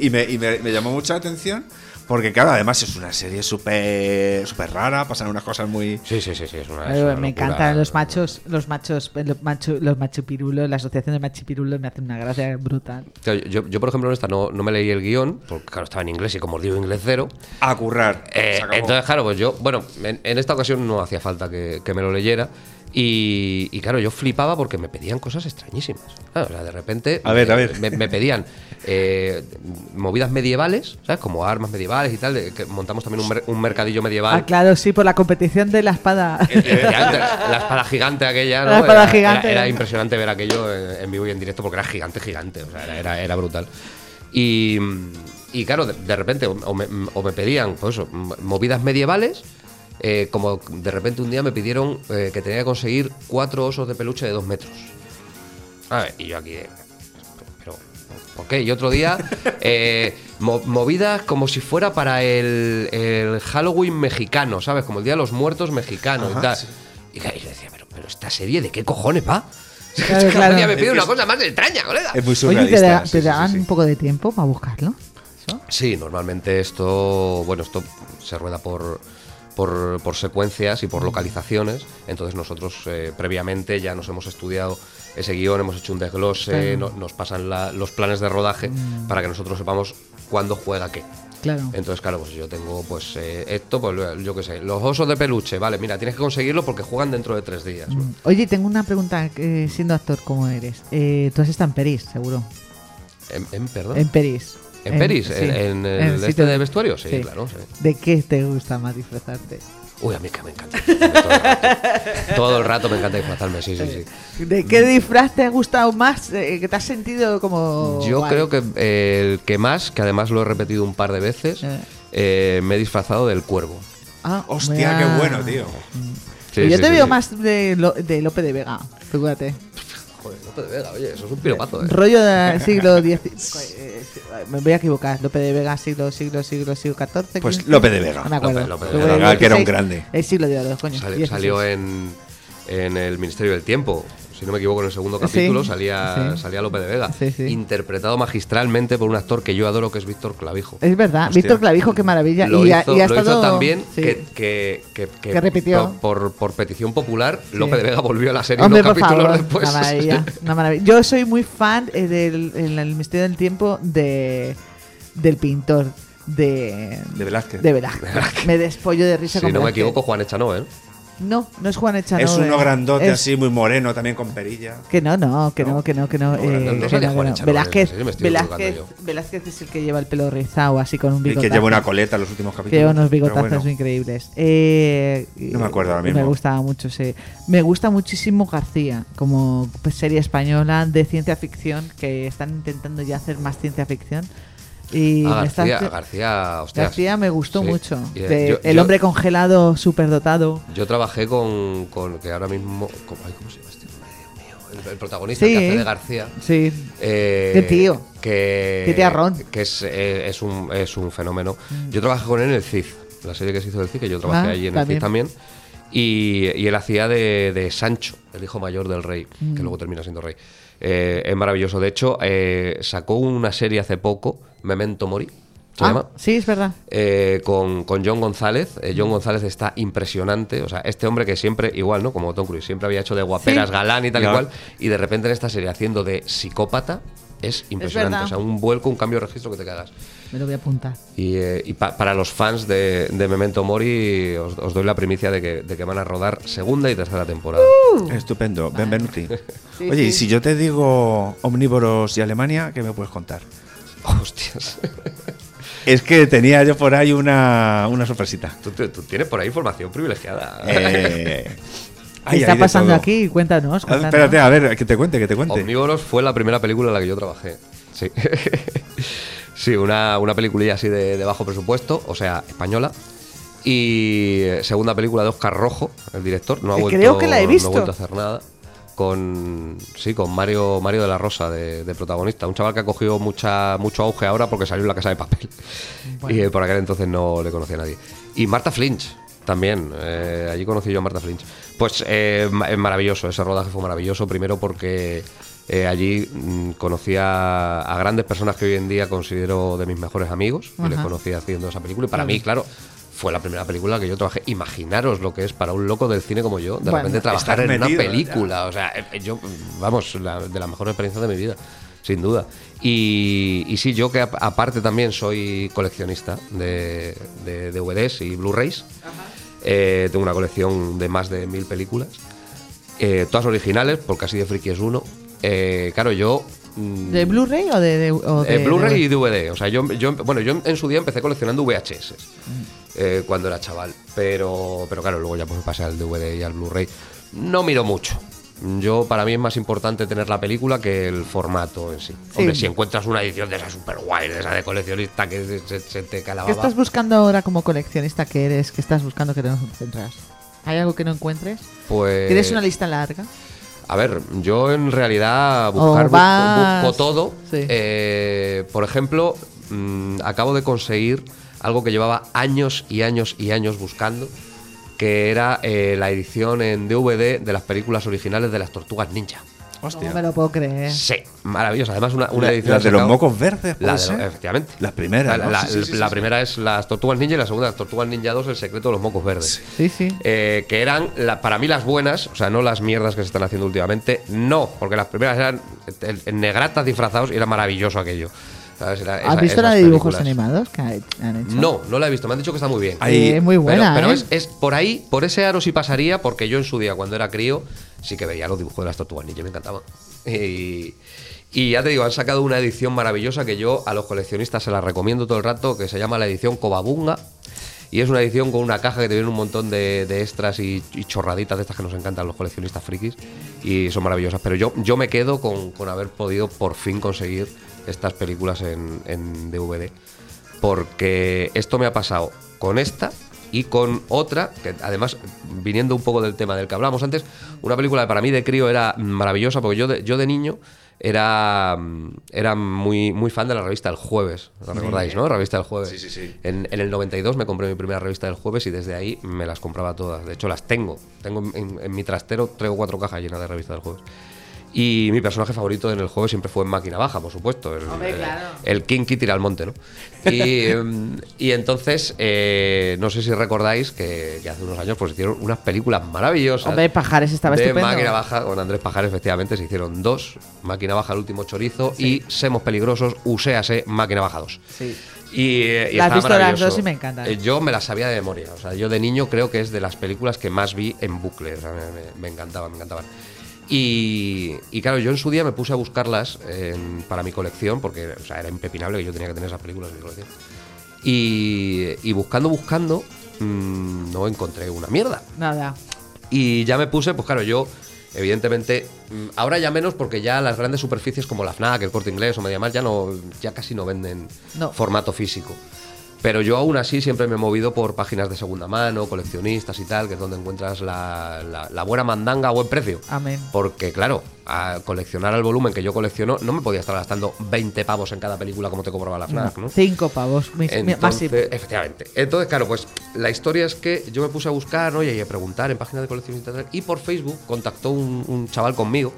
Y, me, y me- me llamó mucha atención porque, claro, además es una serie súper súper rara, pasan unas cosas muy... Sí, sí, sí, sí, es una, es una me locura. encantan los machos, los machos, los machos, los machupirulos, la asociación de machipirulos me hace una gracia brutal. Claro, Yo, yo, por ejemplo, en esta no, no me leí el guion, porque claro, estaba en inglés y como os digo, inglés cero. A currar. Eh, entonces, claro, pues yo, bueno, en, en esta ocasión no hacía falta que, que me lo leyera. Y, y claro, yo flipaba porque me pedían cosas extrañísimas. Claro, o sea, de repente A ver, me, a ver. me- me pedían eh, movidas medievales, ¿sabes? Como armas medievales y tal. que montamos también un, mer- un mercadillo medieval. Ah, claro, sí, por la competición de la espada. La espada gigante aquella, ¿no? La espada Era- gigante. Era, era impresionante ver aquello en, vivo y en directo porque era gigante, gigante. O sea, era, brutal. Y, y claro, de, de repente, o me, o me pedían, pues eso, movidas medievales. eh, como de repente un día me pidieron eh, que tenía que conseguir cuatro osos de peluche de dos metros. A ver, y yo aquí, ¿por qué? Y otro día, eh, mo- movidas como si fuera para el, el Halloween mexicano, ¿sabes? Como el Día de los Muertos mexicano y tal. Y claro, yo decía, pero, pero esta serie, ¿de qué cojones va? Claro, cada día me pide una cosa más extraña, colega. Es muy Oye, surrealista. ¿te, da- sí, te sí, dan sí. un poco de tiempo para buscarlo? ¿Eso? Sí, normalmente esto, bueno, esto se rueda por, por, por secuencias y por localizaciones. Entonces nosotros eh, previamente ya nos hemos estudiado ese guion, hemos hecho un desglose, Claro. no- nos pasan la- los planes de rodaje para que nosotros sepamos cuándo juega qué. Claro. Entonces, claro, pues yo tengo pues eh, esto, pues yo qué sé, los osos de peluche, vale, mira, tienes que conseguirlo porque juegan dentro de tres días. ¿no? Mm. Oye, tengo una pregunta, eh, siendo actor como eres. Eh, Tú has estado en París, seguro. ¿En, en- perdón? En París. ¿En París? sí, ¿En, el este de vestuario? Sí, claro. sí. ¿De qué te gusta más disfrazarte? Uy, a mí que me encanta. Todo el rato, Todo el rato me encanta disfrazarme, sí, sí, sí. ¿De qué disfraz te ha gustado más? eh, ¿Que te has sentido como.? Yo guay? creo que eh, el que más, que además lo he repetido un par de veces, Eh. eh, me he disfrazado del cuervo. Ah, Hostia, mira. qué bueno, tío. Sí, yo sí, te sí, veo sí. más de, de Lope de Vega, fíjate. Joder, Lope de Vega, oye, eso es un piropazo, ¿eh? Rollo del siglo X. me voy a equivocar. Lope de Vega, siglo, siglo, siglo, siglo XIV. Pues 15. Lope de Vega. No me acuerdo. Lope- Lope de Vega, que era un 16, grande. El siglo de oro, coño. Sali- 16. salió en, en el Ministerio del Tiempo. Si no me equivoco, en el segundo Sí, capítulo salía, sí. salía Lope de Vega. Sí, sí. Interpretado magistralmente por un actor que yo adoro, que es Víctor Clavijo. Es verdad, Hostia. Víctor Clavijo, qué maravilla. Lo, y, ha, hizo, y ha lo estado. sí. que, que, que- que Que repitió. Por, por- por petición popular, Lope de Vega volvió a la serie Hombre, unos por capítulos favor, después. Una maravilla, una maravilla. Yo soy muy fan eh, del en el Misterio del Tiempo de del pintor de, De Velázquez. de Velázquez. Me despollo de risa si con no me equivoco, Juan Echano, ¿eh? No, no es Juan Echanove. Es uno grandote Es- así, muy moreno, también con perilla. Que no, no, que no, No. que no, que no. No, eh, que no, Juan. Echanove, Velázquez, me Velázquez, es el que lleva el pelo rizado, así con un Y bigotazo. que lleva una coleta en los últimos Que capítulos. lleva unos bigotazos bueno. increíbles. Eh, No me acuerdo ahora Me mismo. gustaba mucho, sí. Me gusta muchísimo García, como serie española de ciencia ficción, que están intentando ya hacer más ciencia ficción. Y Ah, García, García, hostias. García me gustó Sí. mucho. Eh, De yo- el yo- hombre congelado, superdotado. Yo trabajé con, con que ahora mismo. con- ay, ¿Cómo se llama este El, el protagonista Sí. que hace de García. Sí. Eh, Qué tío. Que, Qué tiarrón. Que es, eh, es, un, es un fenómeno. Yo trabajé con él en el CIF, la serie que se hizo del CIF, que yo trabajé Ah, allí en también. el CIF también. Y, y él hacía de, de Sancho, el hijo mayor del rey, Mm. que luego termina siendo rey. Eh, es maravilloso. De hecho, eh, sacó una serie hace poco, Memento Mori, se Ah, llama. sí, es verdad. eh, con, con John González. Eh, John González está impresionante. O sea, este hombre que siempre, igual, ¿no? Como Tom Cruise, siempre había hecho de guaperas, Sí. galán y tal y cual. Y de repente en esta serie haciendo de psicópata es impresionante. o sea, un vuelco, un cambio de registro que te cagas. Me lo voy a apuntar. Y, eh, y pa- para los fans de, de Memento Mori, os, os doy la primicia de que, de que van a rodar segunda y tercera temporada. Estupendo, Benvenuti. Sí, Oye, y si yo te digo omnívoros y Alemania, ¿qué me puedes contar? Hostias. Es que tenía yo por ahí una, una sorpresita. tú, tú- tú tienes por ahí información privilegiada. Eh, ¿Qué ay, está hay de pasando todo. aquí? Cuéntanos. Ah, cuéntanos. Espérate, a ver, que te cuente, que te cuente. Omnívoros fue la primera película en la que yo trabajé. Sí. sí, una, una peliculilla así de, de bajo presupuesto, o sea, española. Y segunda película de Oscar Rojo, el director. No ha Eh, vuelto, creo que la he no ha visto. vuelto a hacer nada. Con, sí, con Mario, Mario de la Rosa de, de protagonista. Un chaval que ha cogido mucha, mucho auge ahora porque salió en la casa de papel. Y eh, por aquel entonces no le conocía a nadie. Y Marta Flinch, también. eh, allí conocí yo a Marta Flinch. Pues eh, eh, maravilloso, ese rodaje fue maravilloso. Primero porque eh, allí mm, conocí a, a grandes personas que hoy en día considero de mis mejores amigos. Y les Ajá. conocí haciendo esa película. Y para mí, claro. Fue la primera película que yo trabajé. Imaginaros lo que es para un loco del cine como yo, de Bueno, repente trabajar en una película. O sea, eh, yo, vamos, la- de las mejores experiencias de mi vida, sin duda. Y, y sí, yo que ap- aparte también soy coleccionista de, de DVDs y Blu-rays. Eh, tengo una colección de más de mil películas. Eh, todas originales, porque así de friki es uno. Eh, claro, yo. mm, ¿De Blu-ray o de, de- o de- eh, Blu-ray y DVD. O sea, yo, yo, bueno, yo en su día empecé coleccionando VHS Mm. eh, cuando era chaval. Pero, pero claro, luego ya pues me pasé al DVD y al Blu-ray. No miro mucho. Yo, para mí es más importante tener la película que el formato en sí. Hombre, si encuentras una edición de esa super guay, de esa de coleccionista que se, se te cae la ¿Qué estás buscando ahora como coleccionista que eres? ¿Qué estás buscando que no encuentras? ¿Hay algo que no encuentres? Pues. ¿Tienes una lista larga? A ver, yo en realidad buscar O busco- todo. Sí. Eh, por ejemplo, mm, acabo de conseguir algo que llevaba años y años y años buscando, que era eh, la edición en DVD de las películas originales de las Tortugas Ninja. Hostia. No me lo puedo creer. Sí, maravillosa. Además, una, una La- edición. las de los mocos verdes, La puede de- ser. efectivamente. Las primeras, La, ¿no? la- Sí, sí, sí, la sí. primera es las Tortugas Ninja y la segunda, las Tortugas Ninja 2, El secreto de los mocos verdes. Sí, sí. Eh, que eran la- para mí las buenas, o sea, no las mierdas que se están haciendo últimamente, no, porque las primeras eran en negratas disfrazados y era maravilloso aquello. ¿Sabes? Era ¿Has esa- visto la de dibujos películas. animados que ha- han hecho? No, no la he visto, me han dicho que está muy bien. Ahí- Eh, muy buena, pero pero ¿eh? es, es por ahí, por ese aro sí pasaría, porque yo en su día, cuando era crío, sí que veía los dibujos de las tortugas ninja, me encantaban. Y, y ya te digo, han sacado una edición maravillosa que yo a los coleccionistas se la recomiendo todo el rato, que se llama la edición Cobabunga. Y es una edición con una caja que te viene un montón de, de extras y, y chorraditas de estas que nos encantan los coleccionistas frikis. Y son maravillosas. Pero yo, yo me quedo con, con haber podido por fin conseguir estas películas en, en DVD porque esto me ha pasado con esta y con otra, que además, viniendo un poco del tema del que hablábamos antes, una película que para mí de crío era maravillosa, porque yo de, yo de niño era, era muy, muy fan de la revista El Jueves, ¿la recordáis, no? La revista El Jueves. Sí, sí, sí. En, en el 92 me compré mi primera revista del Jueves y desde ahí me las compraba todas. De hecho, las tengo. Tengo en, en- mi trastero tres o cuatro cajas llenas de revistas del Jueves. Y mi personaje favorito en el juego siempre fue en máquina baja, por supuesto. El, Hombre, el- claro. el Kinky tira al monte, ¿no? Y, em, y entonces, eh, no sé si recordáis que, que hace unos años pues hicieron unas películas maravillosas. Hombre, Pajares estaba de estupendo. máquina baja con Andrés Pajares, efectivamente, se hicieron dos. Máquina baja, el último chorizo. Y Semos Peligrosos, Uséase, máquina baja 2. Sí. Y, eh, y Las visto las dos y me encantan. Eh, Yo me las sabía de memoria. O sea, yo de niño creo que es de las películas que más vi en bucle. O sea, me, me- me encantaban, me encantaban. Y, y claro, yo en su día me puse a buscarlas en- para mi colección, porque o sea, era impepinable que yo tenía que tener esas películas en mi colección. Y, y buscando, buscando, mm, no encontré una mierda. Nada. Y ya me puse, pues claro, yo, evidentemente, mm, ahora ya menos porque ya las grandes superficies como la FNAC, el Corte Inglés o Mediamar ya no, ya casi no venden No. formato físico. Pero yo aún así siempre me he movido por páginas de segunda mano, coleccionistas y tal, que es donde encuentras la, la- la buena mandanga a buen precio. Amén. Porque, claro, a coleccionar al volumen que yo colecciono, no me podía estar gastando 20 pavos en cada película como te cobraba la FNAC, ¿no? Cinco pavos. mi- mi- Entonces, máximo. efectivamente. Entonces, claro, pues la historia es que yo me puse a buscar, ¿no? y a preguntar en páginas de coleccionistas y tal, y por Facebook contactó un, un chaval conmigo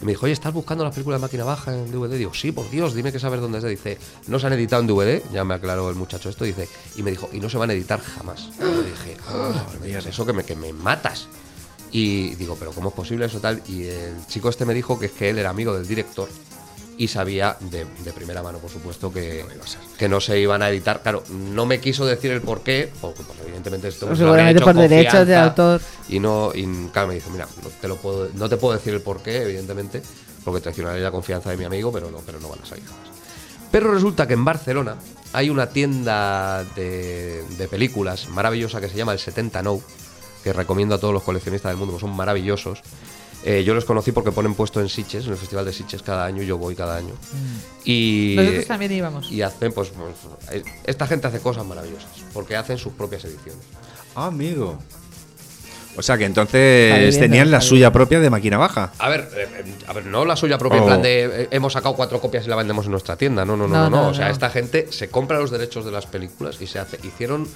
y me dijo, oye, ¿estás buscando las películas de máquina baja en DVD? Digo, sí, por Dios, dime que sabes dónde es. Dice, no se han editado en DVD, ya me aclaró el muchacho esto, dice, y me dijo, y no se van a editar jamás. Y yo dije, ah, me digas eso que me, que me matas. Y digo, pero ¿cómo es posible eso tal? Y el chico este me dijo que es que él era amigo del director y sabía de, de primera mano, por supuesto, que, que no se iban a editar. Claro, no me quiso decir el por qué, porque pues, evidentemente esto habría seguramente por derechos de autor. Y no, y claro, me dice, mira, no te, lo puedo, no te puedo decir el por qué, evidentemente, porque traicionaré la confianza de mi amigo, pero no, pero no van a salir jamás. Pero resulta que en Barcelona hay una tienda de, de películas maravillosa que se llama el 70 No, que recomiendo a todos los coleccionistas del mundo, que son maravillosos. Eh, yo los conocí porque ponen puesto en Sitges, en el Festival de Sitges cada año, yo voy cada año. Y, Nosotros también íbamos. y hacen, pues, pues, eh, esta gente hace cosas maravillosas, porque hacen sus propias ediciones. Ah, amigo. O sea que entonces tenían la suya propia de máquina baja. A ver, eh, a ver, no la suya propia, en Oh. plan de eh, hemos sacado cuatro copias y la vendemos en nuestra tienda. No, no, no, no. No, no. no, O sea, no. esta gente se compra los derechos de las películas y se hace. Hicieron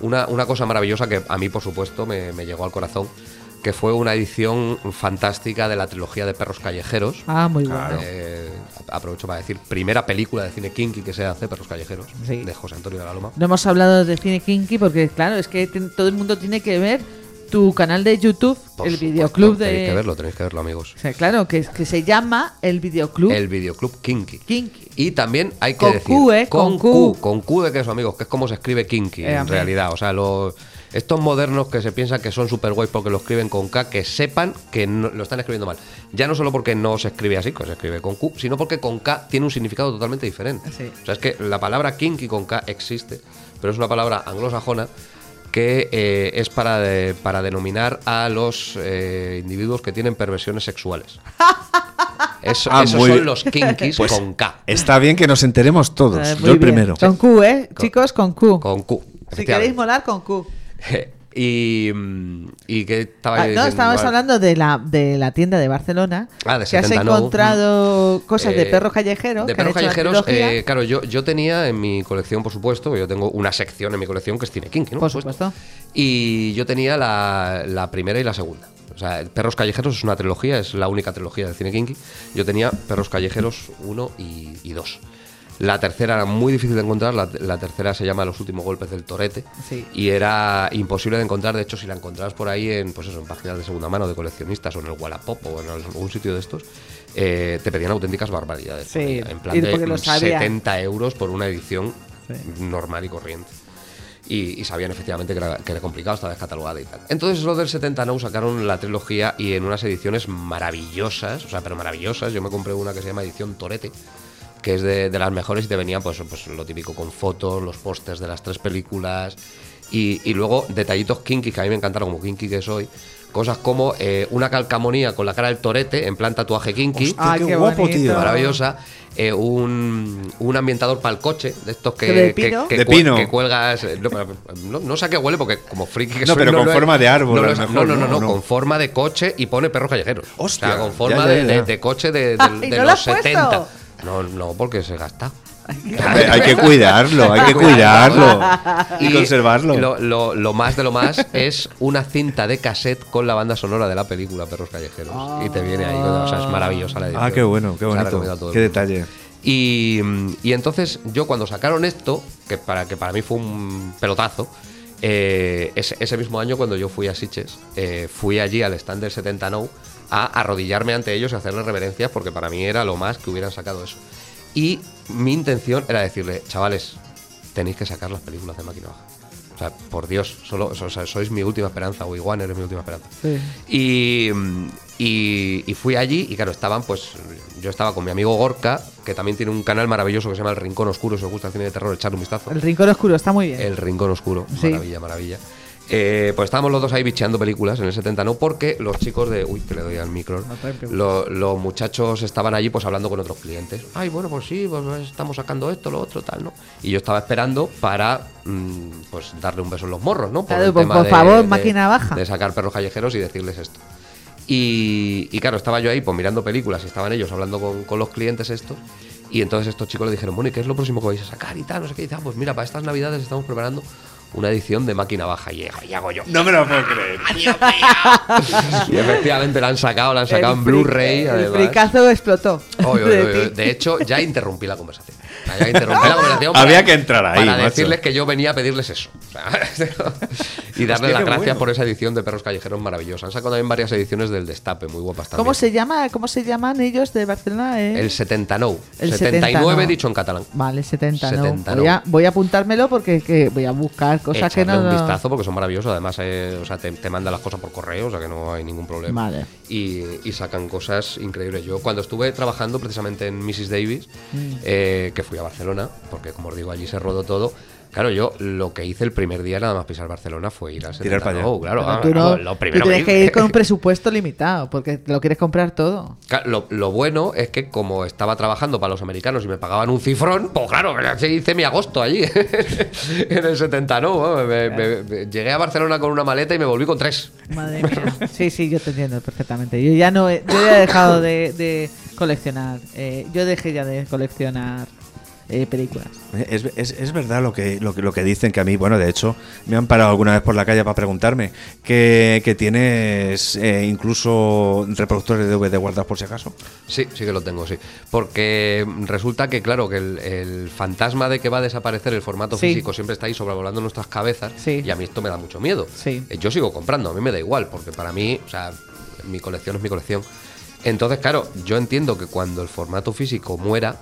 una, una cosa maravillosa que a mí, por supuesto, me, me llegó al corazón, que fue una edición fantástica de la trilogía de Perros Callejeros. Ah, muy bueno. Claro. Eh, aprovecho para decir, primera película de cine kinky que se hace, Perros Callejeros, Sí. de José Antonio de la Loma. No hemos hablado de cine kinky porque, claro, es que todo el mundo tiene que ver tu canal de YouTube, Por el supuesto, videoclub de. Tenéis que verlo, tenéis que verlo, amigos. O sea, claro, que, que se llama el videoclub El videoclub kinky. kinky. Y también hay que Con decir Q, ¿eh? con, Con Q. Q, con Q de queso, amigos, que es como se escribe kinky Eh, en realidad. O sea, lo, Estos modernos que se piensan que son super guays porque lo escriben con K, que sepan que no- lo están escribiendo mal. Ya no solo porque no se escribe así, que se escribe con Q, sino porque con K tiene un significado totalmente diferente. Sí. O sea, es que la palabra kinky con K existe, pero es una palabra anglosajona que eh, es para, de- para denominar a los eh, individuos que tienen perversiones sexuales. Eso- Ah, esos muy son los kinkies Pues con K. Está bien que nos enteremos todos. Eh, muy Yo el bien. primero. Con Q, ¿eh? Chicos, con Q. Con Q. si queréis molar, con Q. y, mm, y que estaba Ah, yo no, diciendo? estábamos Vale. hablando de la, de la tienda de Barcelona. Ah, de que has 79. encontrado cosas de Eh, perros callejeros. De perros callejeros, eh, claro, yo, yo tenía en mi colección, por supuesto, yo tengo una sección en mi colección que es Cine Kinky, ¿no? Por supuesto. Y yo tenía la, la primera y la segunda. O sea, Perros Callejeros es una trilogía, es la única trilogía del cine kinky. Yo tenía Perros Callejeros 1 y 2. La tercera era muy difícil de encontrar, la, la tercera se llama Los últimos golpes del torete. Sí. Y era imposible de encontrar, de hecho, si la encontrabas por ahí en, pues eso, en páginas de segunda mano de coleccionistas o en el Wallapop o en algún sitio de estos, eh, te pedían auténticas barbaridades. Sí, en plan de porque lo mm, sabían. 70 euros por una edición Sí. normal y corriente. Y, y sabían efectivamente que era, que era complicado, estaba descatalogada y tal. Entonces, los del 70 no sacaron la trilogía y en unas ediciones maravillosas, o sea, pero maravillosas. Yo me compré una que se llama Edición Torete, que es de, de las mejores y te venía pues, pues lo típico con fotos, los pósters de las tres películas y, y luego detallitos kinky que a mí me encantaron como kinky que soy. Cosas como eh, una calcamonía con la cara del torete en plan tatuaje kinky. Hostia, Ay, qué qué guapo, bonito. tío. Maravillosa. Eh, un, un ambientador para el coche, de estos que, ¿De que- pino? que De cuel- pino. que cuelgas. eh, No, no, no sé a qué huele porque como friki que No, soy, pero con forma de árbol, No, a lo lo he- mejor, no, no, no, no, no, no. con forma de coche y pone perros callejeros. Hostia, o sea, con forma ya, de, ya. de- de coche de, de- ¿Y de no lo los has puesto? 70. No, no, porque se gasta. Hay que cuidarlo, hay que cuidarlo y, conservarlo. Lo, lo- lo más de lo más es una cinta de cassette con la banda sonora de la película Perros Callejeros. Y te viene ahí, o sea, es maravillosa la edición. ah, qué bueno, qué bonito. Qué detalle. Y, y entonces yo cuando sacaron esto, que para, que para mí fue un pelotazo, eh, ese, ese mismo año cuando yo fui a Sitges, eh, fui allí al stand del 70 No a arrodillarme ante ellos y hacerles reverencias porque para mí era lo más que hubieran sacado eso. Y mi intención era decirle, chavales, tenéis que sacar las películas de Máquina Baja. O sea, por Dios, solo, o sea, sois mi última esperanza, o Iguan eres mi última esperanza. Sí. Y, y, y fui allí y claro, estaban pues yo estaba con mi amigo Gorka, que también tiene un canal maravilloso que se llama El Rincón Oscuro, si os gusta el cine de terror, echarle un vistazo. El rincón oscuro está muy bien. El Rincón Oscuro, Sí. maravilla, maravilla. Eh, pues estábamos los dos ahí bicheando películas en el 70, no porque los chicos de. Uy, que le doy al micro. Lo- los muchachos estaban allí pues hablando con otros clientes. Ay, bueno, pues sí, pues estamos sacando esto, lo otro, tal, ¿no? Y yo estaba esperando para mm, pues darle un beso en los morros, ¿no? Claro, el por- tema por favor, máquina baja. De sacar perros callejeros y decirles esto. Y, y claro, estaba yo ahí pues mirando películas y estaban ellos hablando con, con los clientes estos. Y entonces estos chicos le dijeron, bueno, ¿y qué es lo próximo que vais a sacar y tal? No sé qué. Y dice, "Ah, pues mira, para estas navidades estamos preparando una edición de máquina baja. Y, y hago yo. No me lo puedo creer. Y efectivamente la han sacado, la han sacado El en Blu-ray. El fricazo explotó. Oy, oy, de oy, oy. ti. De hecho, ya interrumpí la conversación. La conversación. Había que entrar ahí, Para macho. decirles que yo venía a pedirles eso. O sea, y darles las gracias bueno. por esa edición de Perros Callejeros maravillosa. Han sacado también varias ediciones del Destape, muy guapas también. ¿Cómo se llama? ¿Cómo se llaman ellos de Barcelona? eh? El 70 no. El 79 70 no. dicho en catalán. Vale, 70, 70 no. no. Voy a, voy a apuntármelo porque que voy a buscar cosas que no. un vistazo porque son maravillosos. Además, eh, o sea, te, te mandan las cosas por correo, o sea que no hay ningún problema. Vale. Y, y sacan cosas increíbles. Yo cuando estuve trabajando precisamente en Mrs. Davis, Mm. eh, que fui a Barcelona, porque como os digo, allí se rodó todo. Claro, yo lo que hice el primer día nada más pisar Barcelona fue ir al Tirar 70 para allá. Claro, ah, tú, no, tú tienes que ir con un presupuesto limitado porque te lo quieres comprar todo. Claro, Lo, lo bueno es que como estaba trabajando para los americanos y me pagaban un cifrón, pues claro, hice mi agosto allí, en el 70, ¿no? Me- me- me- llegué a Barcelona con una maleta y me volví con tres. Madre mía. Sí, sí, yo te entiendo perfectamente. Yo ya no he, yo ya he dejado de, de coleccionar. eh, yo dejé ya de coleccionar eh, películas. Es, es- es verdad lo que, lo, que, lo que dicen, que a mí, bueno, de hecho, me han parado alguna vez por la calle para preguntarme que, que tienes eh, incluso reproductores de DVD guardados por si acaso. Sí, sí que lo tengo, sí. Porque resulta que, claro, que el, el fantasma de que va a desaparecer el formato Sí. físico siempre está ahí sobrevolando nuestras cabezas Sí. y a mí esto me da mucho miedo. Sí. Eh, Yo sigo comprando, a mí me da igual, porque para mí, o sea, mi colección es mi colección. Entonces, claro, yo entiendo que cuando el formato físico muera,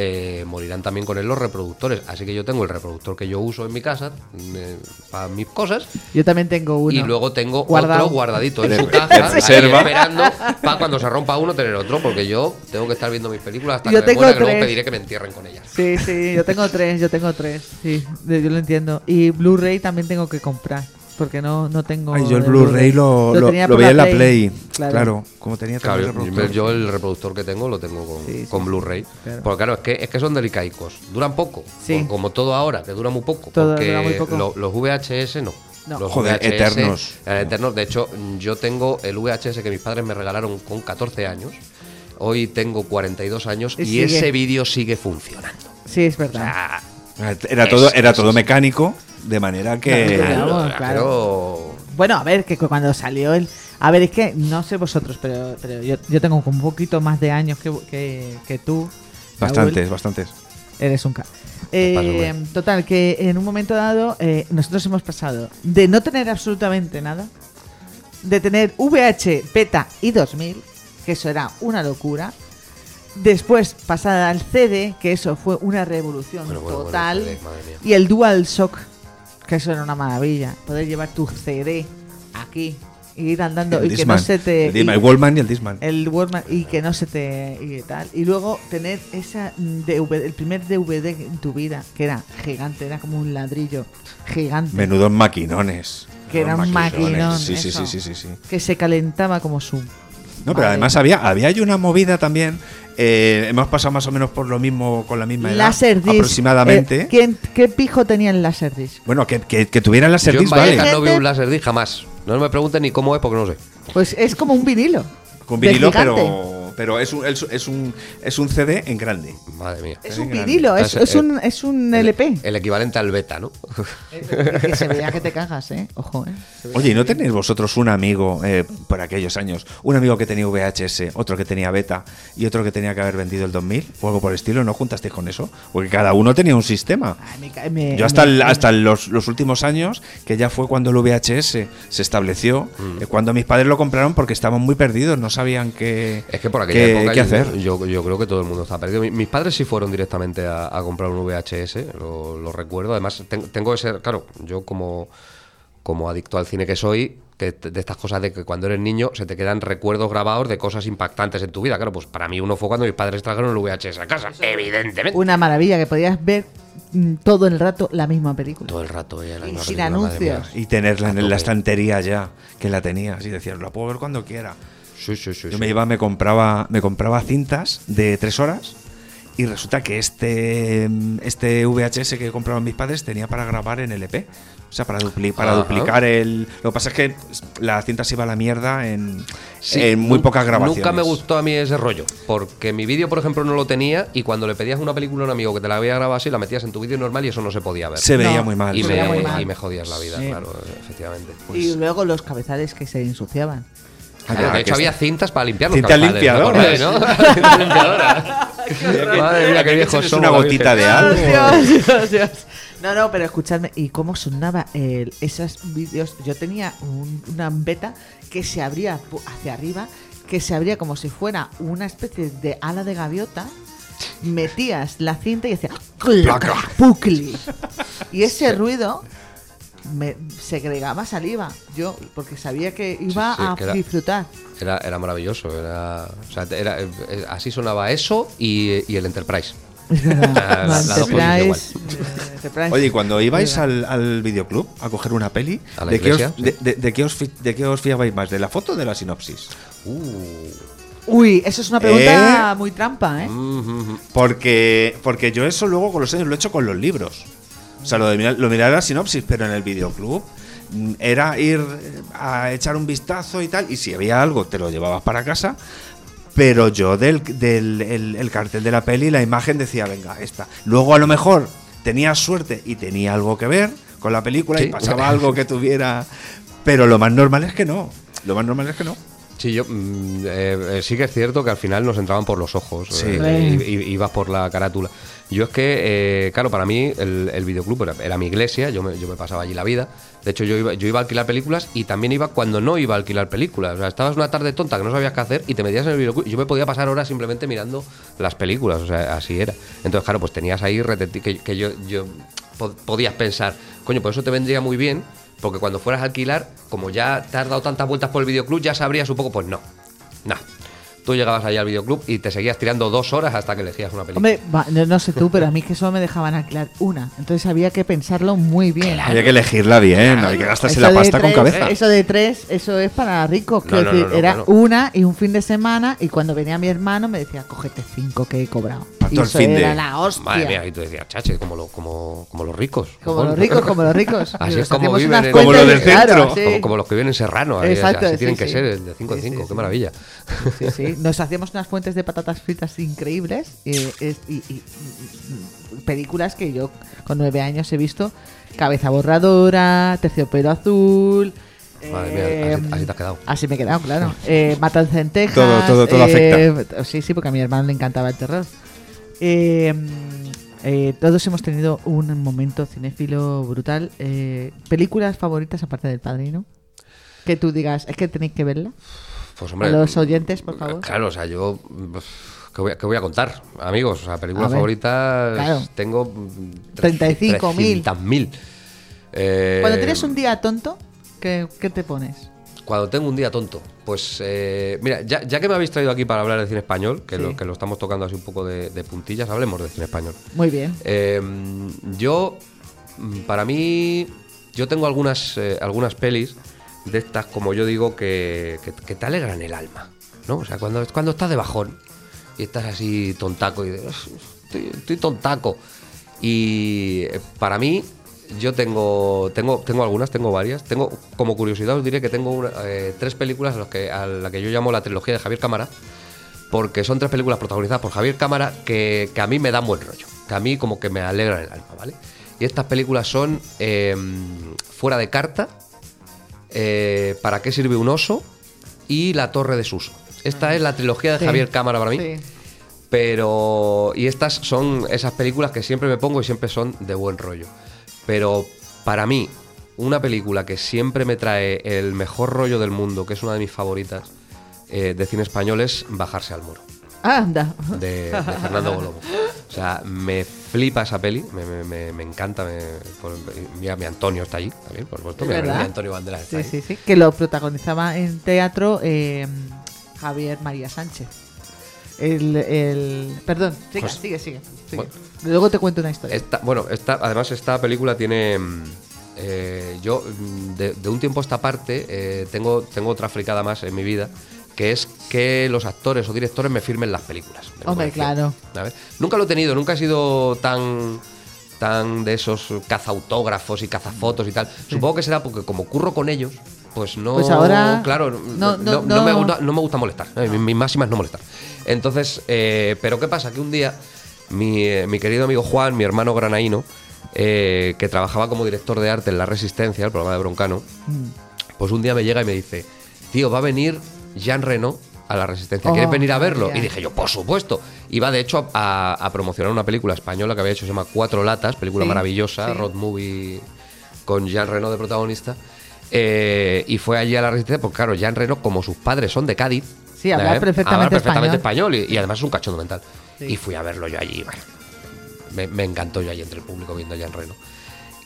eh, morirán también con él los reproductores. Así que yo tengo el reproductor que yo uso en mi casa eh, para mis cosas Yo también tengo uno. y luego tengo guardado. otro guardadito en su caja, ahí esperando para cuando se rompa uno tener otro, porque yo tengo que estar viendo mis películas hasta Yo que me tengo muera, que luego pediré que me entierren con ellas. Sí, sí, yo tengo tres, yo tengo tres. Sí, yo lo entiendo. Y Blu-ray también tengo que comprar. Porque no, no tengo. Ay, yo el Blu-ray lo, lo, veía en la Play. Claro. Claro. como tenía Claro, también yo, reproductor. yo el reproductor que tengo lo tengo con, Sí, sí, con sí. Blu-ray. Claro. Porque claro, es que, es que son delicaicos. Duran poco. Sí. Como- Como todo ahora, que dura muy poco. Todo porque dura muy poco. lo- los VHS no. No. Los Joder, eternos. eran eternos. De hecho, yo tengo el VHS que mis padres me regalaron con 14 años. Hoy tengo 42 años Y y, ese vídeo sigue funcionando. Sí, es O verdad. sea, Era todo, era todo mecánico, de manera que. Claro, claro, claro. Bueno, a ver, que cu- cuando salió el. A ver, es que no sé vosotros, pero, pero yo, yo tengo un poquito más de años que, que, que tú. Raúl. Bastantes, bastantes. Eres un ca. Eh, total, que en un momento dado eh, nosotros hemos pasado de no tener absolutamente nada, de tener VH, Beta y 2000, que eso era una locura, después pasar al CD, que eso fue una revolución Bueno, bueno, bueno, total, CD, y el Dual Shock, que eso era una maravilla, poder llevar tu CD aquí y ir andando El y que no se te... El, Discman, y- el Wallman y el Disman. el Walkman y que no se te y tal. Y luego tener esa DVD, el primer DVD en tu vida que era gigante era como un ladrillo gigante. Menudos maquinones. Que era un maquinón, Sí, sí, sí, sí, sí, sí. que se calentaba como su No, pero además había, había una movida también. Eh, hemos pasado más o menos por lo mismo, con la misma edad. Laserdisc Aproximadamente. Eh, ¿quién, ¿qué pijo tenía el Laserdisc? Bueno, que, que, que tuvieran las Yo en Laserdisc, vale. Vallecas no vi un Laserdisc jamás. No me pregunten ni cómo es porque no sé. pues es como un vinilo Con vinilo, pero, pero es, un, es, es un, es un CD en grande. Madre mía. es un vinilo es, Es- es un, es un LP El equivalente al beta, ¿no? que se veía que te cagas eh ojo eh Oye, ¿y no que- tenéis vosotros un amigo eh, por aquellos años? Un amigo que tenía VHS, otro que tenía beta y otro que tenía que haber vendido el 2000 o algo por el estilo. ¿No juntasteis con eso? Porque cada uno tenía un sistema. Ay, me ca- me- Yo hasta, me- el- hasta los, los últimos años, que ya fue cuando el VHS se estableció, Mm. eh, cuando mis padres lo compraron porque estaban muy perdidos, no sabían qué, Es que por aquella qué- época qué yo, hacer. Yo, yo creo que todo el mundo está perdido. Mi- Mis padres sí fueron directamente a, a comprar un VHS, lo, lo recuerdo. Además, ten- tengo que ser, claro, yo como, como adicto al cine que soy, que de estas cosas de que cuando eres niño se te quedan recuerdos grabados de cosas impactantes en tu vida. Claro, pues para mí uno fue cuando mis padres trajeron el VHS a casa, evidentemente. una maravilla que podías ver mm, todo el rato la misma película Todo el rato veía la Y misma sin película, anuncios. Y tenerla A en la estantería ya, que la tenías. Y decías, la puedo ver cuando quiera. Sí, sí, sí. Yo sí. me iba, me compraba, me compraba cintas de tres horas y resulta que este, este VHS que compraban mis padres tenía para grabar en LP. O sea, para, dupli- para Ajá. duplicar el... Lo que pasa es que la cinta se iba a la mierda en, Sí, en muy pocas grabaciones. Nunca me gustó a mí ese rollo, porque mi vídeo, por ejemplo, no lo tenía y cuando le pedías una película a un amigo que te la había grabado así, la metías en tu vídeo normal y eso no se podía ver. Se veía No, muy mal. y, me, veía muy mal. y me jodías la vida, Sí. claro, efectivamente. y luego los cabezales que se ensuciaban Claro, ya, de hecho, había cintas para limpiar los Cintas cabezales, ¿no? Madre mía, qué viejo somos, una gotita de algo. Dios, Dios, Dios. No, no, pero escuchadme, ¿y cómo sonaba el, esos vídeos? Yo tenía un- una beta que se abría hacia arriba, que se abría como si fuera una especie de ala de gaviota. Metías la cinta y hacía claca, pucli. Y ese ruido me segregaba saliva. Yo, porque sabía que iba sí, a que era- disfrutar. Era, era maravilloso, era, o sea, era- eh, así sonaba eso y, y el Enterprise. La- Enterprise, Enterprise. Oye, y cuando ibais al, al videoclub a coger una peli, ¿A la ¿de, qué os, de, de- de qué os, fi- de qué os fiabais más? ¿De la foto o de la sinopsis? Uy, eso es una pregunta ¿Eh? muy trampa, ¿eh? Mm, Porque, porque yo eso luego con los años lo he hecho con los libros. O sea, lo de lo la sinopsis, pero en el videoclub mm, era ir eh, a echar un vistazo y tal. Y si había algo, te lo llevabas para casa. Pero yo del, del el, el cartel de la peli, la imagen decía, venga, esta. Luego a lo mejor tenía suerte y tenía algo que ver con la película y pasaba algo que tuviera. Pero lo más normal es que no. Lo más normal es que no. Sí, yo mm, eh, eh, sí que es cierto que al final nos entraban por los ojos Sí. eh, y, y- ibas por la carátula. Yo es que, eh, claro, para mí el, el videoclub era, era mi iglesia, yo me, yo me pasaba allí la vida. De hecho, yo iba, yo iba a alquilar películas y también iba cuando no iba a alquilar películas. O sea, estabas una tarde tonta que no sabías qué hacer y te metías en el videoclub. Yo me podía pasar horas simplemente mirando las películas, o sea, así era. Entonces, claro, pues tenías ahí que, que yo, yo po- podías pensar, coño, pues eso te vendría muy bien, porque cuando fueras a alquilar, como ya te has dado tantas vueltas por el videoclub, ya sabrías un poco, pues no, no. Tú llegabas allá al videoclub y te seguías tirando dos horas hasta que elegías una película. Hombre, va, no, no sé tú, pero a mí que solo me dejaban alquilar una. Entonces había que pensarlo muy bien. Había que elegirla bien, había que gastarse Eso la de pasta con tres- cabeza. Eso de tres, eso es para ricos. No, quiero no, decir, no, no, era claro. una y un fin de semana. Y cuando venía mi hermano me decía, cógete cinco que he cobrado. Y eso fin de- la hostia. Madre mía, y tú decías, chache, como, lo- como, como los ricos. Como los ricos, como los ricos. Así es como viven en- Como los del centro. claro, sí. Como, como los que viven en Serrano. Exacto, así sí, tienen que ser, el de 5 en Sí, 5, sí, qué maravilla. Sí, sí. Nos hacíamos unas fuentes de patatas fritas increíbles y, películas que yo con nueve años he visto. Cabeza borradora, terciopelo azul. Madre mía, eh, así- así te has quedado. Así me he quedado, claro. Eh, Matanza en Texas. Todo- todo- todo eh, Sí, sí, porque a mi hermano le encantaba el terror. Eh, eh, todos hemos tenido un momento cinéfilo brutal. Eh, ¿Películas favoritas aparte del padrino? Que tú digas, es que tenéis que verla. Pues hombre, los oyentes, por favor. Claro, o sea, yo. ¿Qué voy, a, qué voy a contar, amigos? O sea, películas A ver, favoritas. claro. Tengo. mm, 35.000. 300.000. Eh, Cuando tienes un día tonto, ¿qué, qué te pones? Cuando tengo un día tonto, pues eh, mira, ya, ya que me habéis traído aquí para hablar de cine español, que, Sí. lo, que lo estamos tocando así un poco de, de puntillas, hablemos de cine español. Muy bien. Eh, yo, mm, para mí, yo tengo algunas, eh, algunas pelis de estas, como yo digo, que, que- que te alegran el alma, ¿no? O sea, cuando, cuando estás de bajón y estás así tontaco y estoy, estoy tontaco. Y eh, para mí, yo tengo, tengo, tengo algunas, tengo varias. Tengo, como curiosidad, os diré que tengo una- eh, tres películas a, los que, a la que yo llamo la trilogía de Javier Cámara porque son tres películas protagonizadas por Javier Cámara que, que a mí me dan buen rollo, que a mí como que me alegran el alma, ¿vale? Y estas películas son eh, Fuera de carta, eh, ¿Para qué sirve un oso? y La torre de Suso. Esta es la trilogía de Sí. Javier Cámara para mí. Sí. Pero. Y estas son esas películas que siempre me pongo y siempre son de buen rollo. Pero para mí, una película que siempre me trae el mejor rollo del mundo, que es una de mis favoritas eh, de cine español, es Bajarse al Muro, Anda. de, de Fernando Golobo. O sea, me flipa esa peli, me, me- me- me encanta. me- por- mira, mi Antonio está allí también, por supuesto. Es Mi, Antonio Banderas está Sí, ahí. sí, sí. Que lo protagonizaba en teatro eh, Javier María Sánchez. El, el... Perdón, sigue, Pues- sigue, sigue. sigue. bueno. Luego te cuento una historia. Esta- bueno, esta, además esta película tiene... mm, eh, yo mm, de, de un tiempo a esta parte eh, tengo, tengo otra fricada más en mi vida, que es que los actores o directores me firmen las películas. Hombre, claro. ¿sabes? Nunca lo he tenido, nunca he sido tan tan de esos cazautógrafos y cazafotos y tal. Supongo que será porque como curro con ellos, pues no... Pues ahora- Claro, no- no, no- no me, gusta- no me gusta molestar. ¿eh? Mi, mi máxima es no molestar. Entonces, eh, pero ¿qué pasa? Que un día mi, eh, mi querido amigo Juan, mi hermano granaíno, eh, que trabajaba como director de arte en La Resistencia, el programa de Broncano, Mm. pues un día me llega y me dice, tío, va a venir Jean Reno a La Resistencia, ¿quieres Oh, venir a verlo? Y dije yo, por supuesto. Iba de hecho a, a promocionar una película española que había hecho, se llama Cuatro Latas, película Sí, maravillosa, sí. road movie con Jean Reno de protagonista. Eh, y fue allí a La Resistencia, porque claro, Jean Reno, como sus padres son de Cádiz, Sí, habla ¿eh? perfectamente español, y, y además es un cachondo mental. Sí. Y fui a verlo yo allí. bueno, me, me encantó yo allí entre el público viendo a Jean Reno.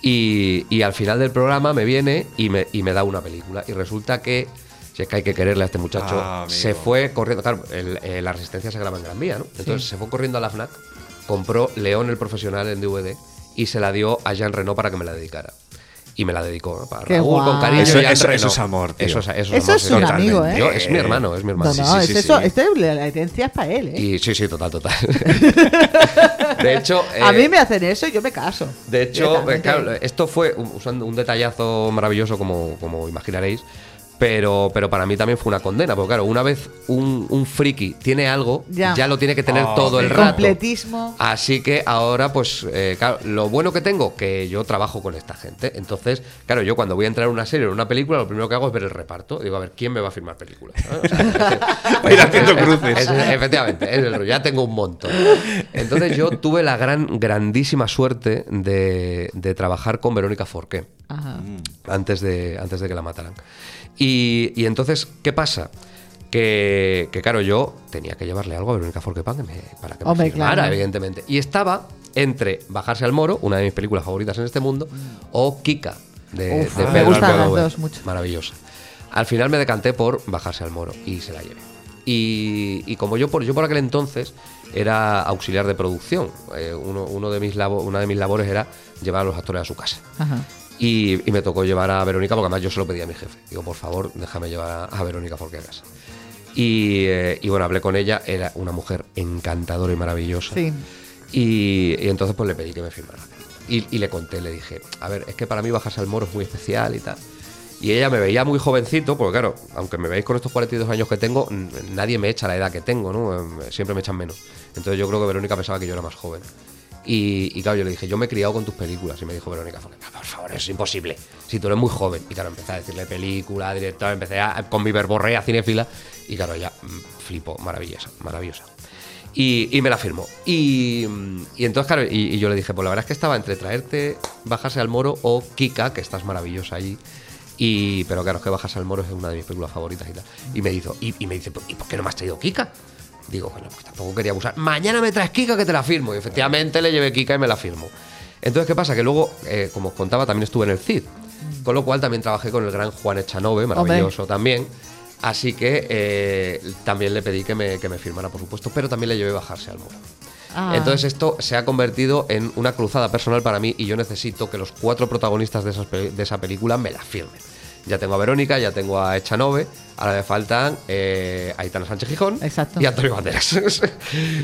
Y, y al final del programa me viene y me, y me da una película. Y resulta que, si es que hay que quererle a este muchacho, Ah, se fue corriendo. Claro, el- eh, la resistencia se graba en Gran Vía, ¿no? Entonces se fue corriendo a la Fnac, compró León el Profesional en DVD y se la dio a Jean Reno para que me la dedicara. Y me la dedicó, ¿no? Para Qué Raúl, con guay. cariño. Eso- Jean eso- eso es amor, tío. Eso es, eso es Eso amor, es sí. un amigo, ¿eh? Yo- es mi hermano, es mi hermano. No, Sí, no, sí, es sí, eso, sí. este- la herencia es para él, ¿eh? Y sí, sí, total, total. de hecho, a eh, mí me hacen eso y yo me caso. de hecho, eh, claro, esto fue usando un detallazo maravilloso, como, como imaginaréis, Pero, pero para mí también fue una condena, porque claro, una vez un, un friki tiene algo, Ya. ya, lo tiene que tener Oh, todo el rato. completismo. Así que ahora, pues, eh, claro, lo bueno que tengo, que yo trabajo con esta gente. Entonces, claro, yo cuando voy a entrar en una serie o en una película, lo primero que hago es ver el reparto. Digo, a ver, ¿quién me va a firmar películas? ¿no? O sea, Va a ir haciendo cruces. es- efectivamente, es el rollo, ya tengo un montón. Entonces yo tuve la gran, grandísima suerte de, de trabajar con Verónica Forqué Ajá. antes de, antes de que la mataran. Y, y entonces, ¿qué pasa? Que, que, claro, yo tenía que llevarle algo a Verónica Forqué para que me, para que me Hombre, firmara, claro. evidentemente. Y estaba entre Bajarse al Moro, una de mis películas favoritas en este mundo, o Kika, de, Uf, de me Pedro gustan las Almodóvar. dos mucho. Maravillosa. Al final me decanté por Bajarse al Moro y se la llevé. Y, y como yo por, yo por aquel entonces era auxiliar de producción, eh, uno, uno de mis labo- una de mis labores era llevar a los actores a su casa. Ajá. Y, y me tocó llevar a Verónica, porque además yo se lo pedí a mi jefe. Digo, por favor, déjame llevar a, a Verónica casa. Y, eh, y bueno, hablé con ella, era una mujer encantadora y maravillosa. Sí. Y, y entonces pues le pedí que me firmara. Y, y le conté, le dije, a ver, es que para mí bajarse al moro es muy especial y tal. Y ella me veía muy jovencito, porque claro, aunque me veáis con estos 42 años que tengo, nadie me echa la edad que tengo, ¿no? Eh, Siempre me echan menos. Entonces yo creo que Verónica pensaba que yo era más joven. Y, claro, yo le dije, yo me he criado con tus películas. Y me dijo Verónica, "Por favor, es imposible. Si tú eres muy joven. Y claro, empecé a decirle película, director, empecé a, con mi verborrea cinéfila. Y claro, ella mm, flipó, maravillosa, maravillosa. Y, me la firmó. Y, mm, entonces, claro, y, yo le dije, pues la verdad es que estaba entre traerte Bajarse al Moro o Kika, que estás maravillosa allí. Y, pero claro, es que Bajarse al Moro es una de mis películas favoritas y tal. Y me y, y me dice, ¿y por qué no me has traído Kika? Digo, bueno, pues tampoco quería abusar. Mañana me traes Kika que te la firmo. Y efectivamente le llevé Kika y me la firmo. Entonces, ¿qué pasa? Que luego, eh, como os contaba, también estuve en el CID. Con lo cual también trabajé con el gran Juan Echanove, maravilloso también. Así que eh, también le pedí que me, que me firmara, por supuesto, pero también le llevé bajarse al muro. Ah. Entonces esto se ha convertido en una cruzada personal para mí y yo necesito que los cuatro protagonistas de, esas de esa película me la firmen. Ya tengo a Verónica, ya tengo a Echanove, ahora me faltan eh, Aitana Sánchez Gijón Exacto. y Antonio Banderas. ese,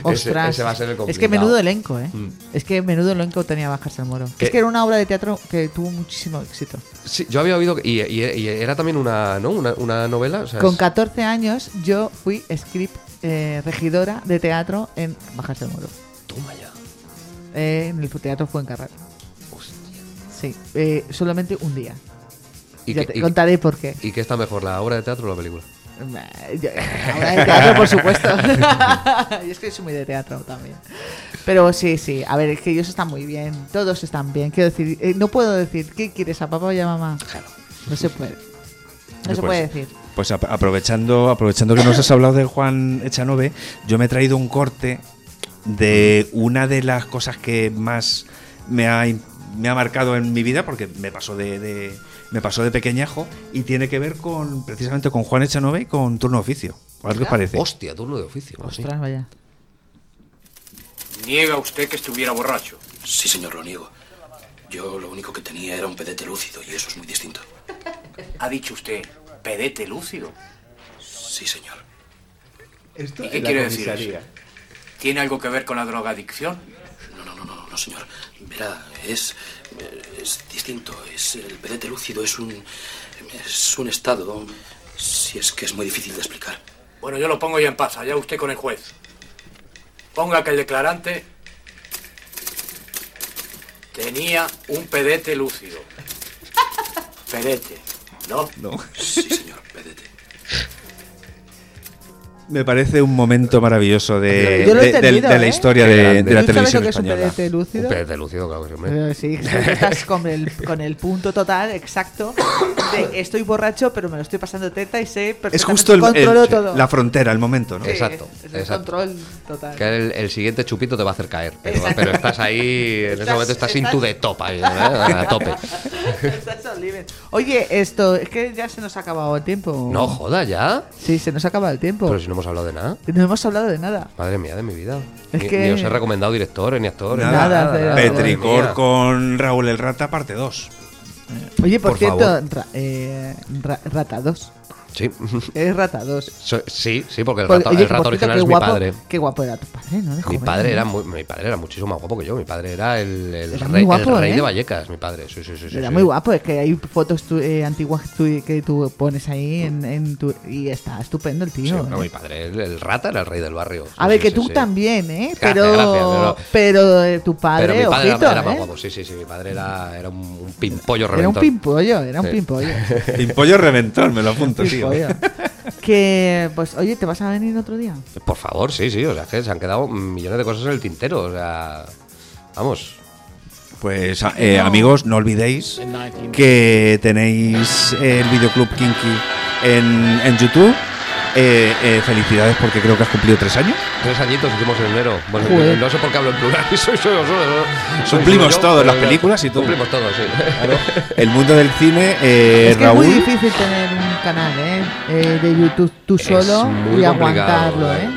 Ostras. ese va a ser el es que menudo elenco, ¿eh? Mm. Es que menudo elenco tenía Bajarse al Moro. ¿Qué? Es que era una obra de teatro que tuvo muchísimo éxito. Sí, yo había oído, y, y- y era también una, ¿no? una, una novela. o sea, Con es- 14 años yo fui script eh, regidora de teatro en Bajarse al Moro. Toma ya. Eh, en el teatro fue en Carral. Hostia. Sí, eh, solamente un día. ¿Y, ya te y- contaré por qué. ¿Y qué está mejor, la obra de teatro o la película? Yo- Ahora de teatro, por supuesto. y es que soy muy de teatro también. Pero sí, sí. A ver, es que ellos están muy bien. Todos están bien. Quiero decir, eh, no puedo decir, ¿qué quieres a papá y a mamá? No se puede. No se Pues- puede decir. Pues ap- aprovechando, aprovechando que nos has hablado de Juan Echanove, yo me he traído un corte de una de las cosas que más me ha, me ha marcado en mi vida, porque me pasó de, de- me pasó de pequeñajo, y tiene que ver con precisamente con Juan Echanove y con turno de oficio. ¿A ver qué os parece? Hostia, turno de oficio. así. Vaya. ¿Niega usted que estuviera borracho? Sí, señor, lo niego. Yo lo único que tenía era un pedete lúcido y eso es muy distinto. Ha dicho usted, pedete lúcido. Sí, señor. ¿Y qué quiere decir eso? ¿Tiene algo que ver con la drogadicción? No, no, no, no, no, señor. Verá, es, es distinto. Es el pedete lúcido es un es un estado, si es que es muy difícil de explicar. Bueno, yo lo pongo ya en paz, allá usted con el juez. Ponga que el declarante tenía un pedete lúcido. Pedete, ¿no? No. Sí, señor. Me parece un momento maravilloso de, de- de- de la ¿eh? historia de, de la ¿Tú sabes lo televisión que es un española. pedete Un lúcido? pedete lúcido, claro que sí. Eh, Sí, estás con el, con el punto total exacto de estoy borracho, pero me lo estoy pasando teta y sé perfectamente Es justo el- controlo el- todo. la frontera, el momento, ¿no? Sí, Exacto, es el exacto. control total. Que el, el siguiente chupito te va a hacer caer. Pero, estás ahí, en ese momento estás, estás- into the top ahí, ¿eh? a tope. Estás al límite. Oye, esto, es que ya se nos ha acabado el tiempo. No, joda, ya. Sí, se nos ha acabado el tiempo. Pero si no hemos hablado de nada. No hemos hablado de nada. Madre mía de mi vida. Es ni, que- ni os he recomendado directores, ni actores. Nada, nada, nada, madre Petricor con Raúl el Rata, parte 2. Oye, por, Por cierto, ra- eh, ra- Rata 2. Sí. Eres rata 2. So- sí, sí, porque el Pues, rato, oye, el rato por original es mi guapo- padre. Qué guapo era tu padre, ¿no? De Mi joven, padre, ¿no? era muy, mi padre era muchísimo más guapo que yo. Mi padre era el, el Era rey, guapo, el rey ¿eh? de Vallecas, mi padre. Sí, sí, sí. sí, Era sí. muy guapo, es que hay fotos tu- eh, antiguas tu- que tú pones ahí en, en tu, y está estupendo el Sí, tío. no, ¿eh? mi padre, el, el rata era el rey del barrio. Sí, A ver, sí, que sí, tú sí. también, ¿eh? Gracias, Pero, gracias, pero- pero eh, tu padre, Pero mi padre ojito, era, más ¿eh? guapo, sí, sí, sí. Mi padre era, era un, un pimpollo Era un reventón. pimpollo, era un pimpollo. Pimpollo reventón, me lo apunto, tío. Que, pues, oye, ¿te vas a venir otro día? Por favor, sí, sí. O sea, que se han quedado millones de cosas en el tintero. O sea, vamos. Pues a- eh, amigos, no olvidéis que tenéis el videoclub Kinky en, en YouTube. Eh, eh, felicidades porque creo que has cumplido tres años. Tres añitos hicimos en enero. Bueno, Joder. no sé por qué hablo en plural. Soy, soy, soy, soy- Cumplimos soy yo, todos, las películas y todo. Cumplimos todos, sí. El mundo del cine, eh, es que Raúl. es muy difícil tener un canal, ¿eh? Eh, de YouTube tú solo y aguantarlo, ¿eh?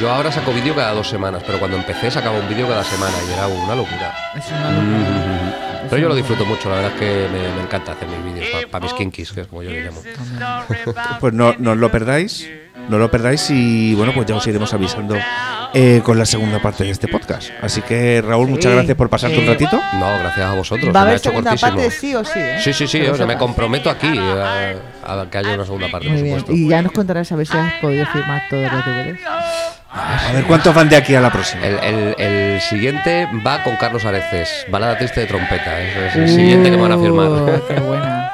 Yo ahora saco vídeo cada dos semanas, pero cuando empecé sacaba un vídeo cada semana y era una locura. Es una locura. Es Pero yo lo disfruto mucho, la verdad es que me, me encanta hacer mis vídeos para mis kinkis, que es como yo le llamo. Pues no, no os lo perdáis. No lo perdáis y bueno, pues ya os iremos avisando eh, con la segunda parte de este podcast. Así que Raúl, muchas Sí. gracias por pasarte un Eh, ratito. No, gracias a vosotros. Va a se me ha haber hecho segunda cortísimo. parte sí o sí, ¿eh? Sí, sí, sí, o sea, me comprometo aquí a, a que haya una segunda parte, Muy por bien. supuesto. Y ya nos contarás a ver si has podido firmar todos los deberes. A ver cuántos van de aquí a la próxima. El, el- el siguiente va con Carlos Areces, balada triste de trompeta. Es, es el siguiente que me van a firmar. Uh, qué buena.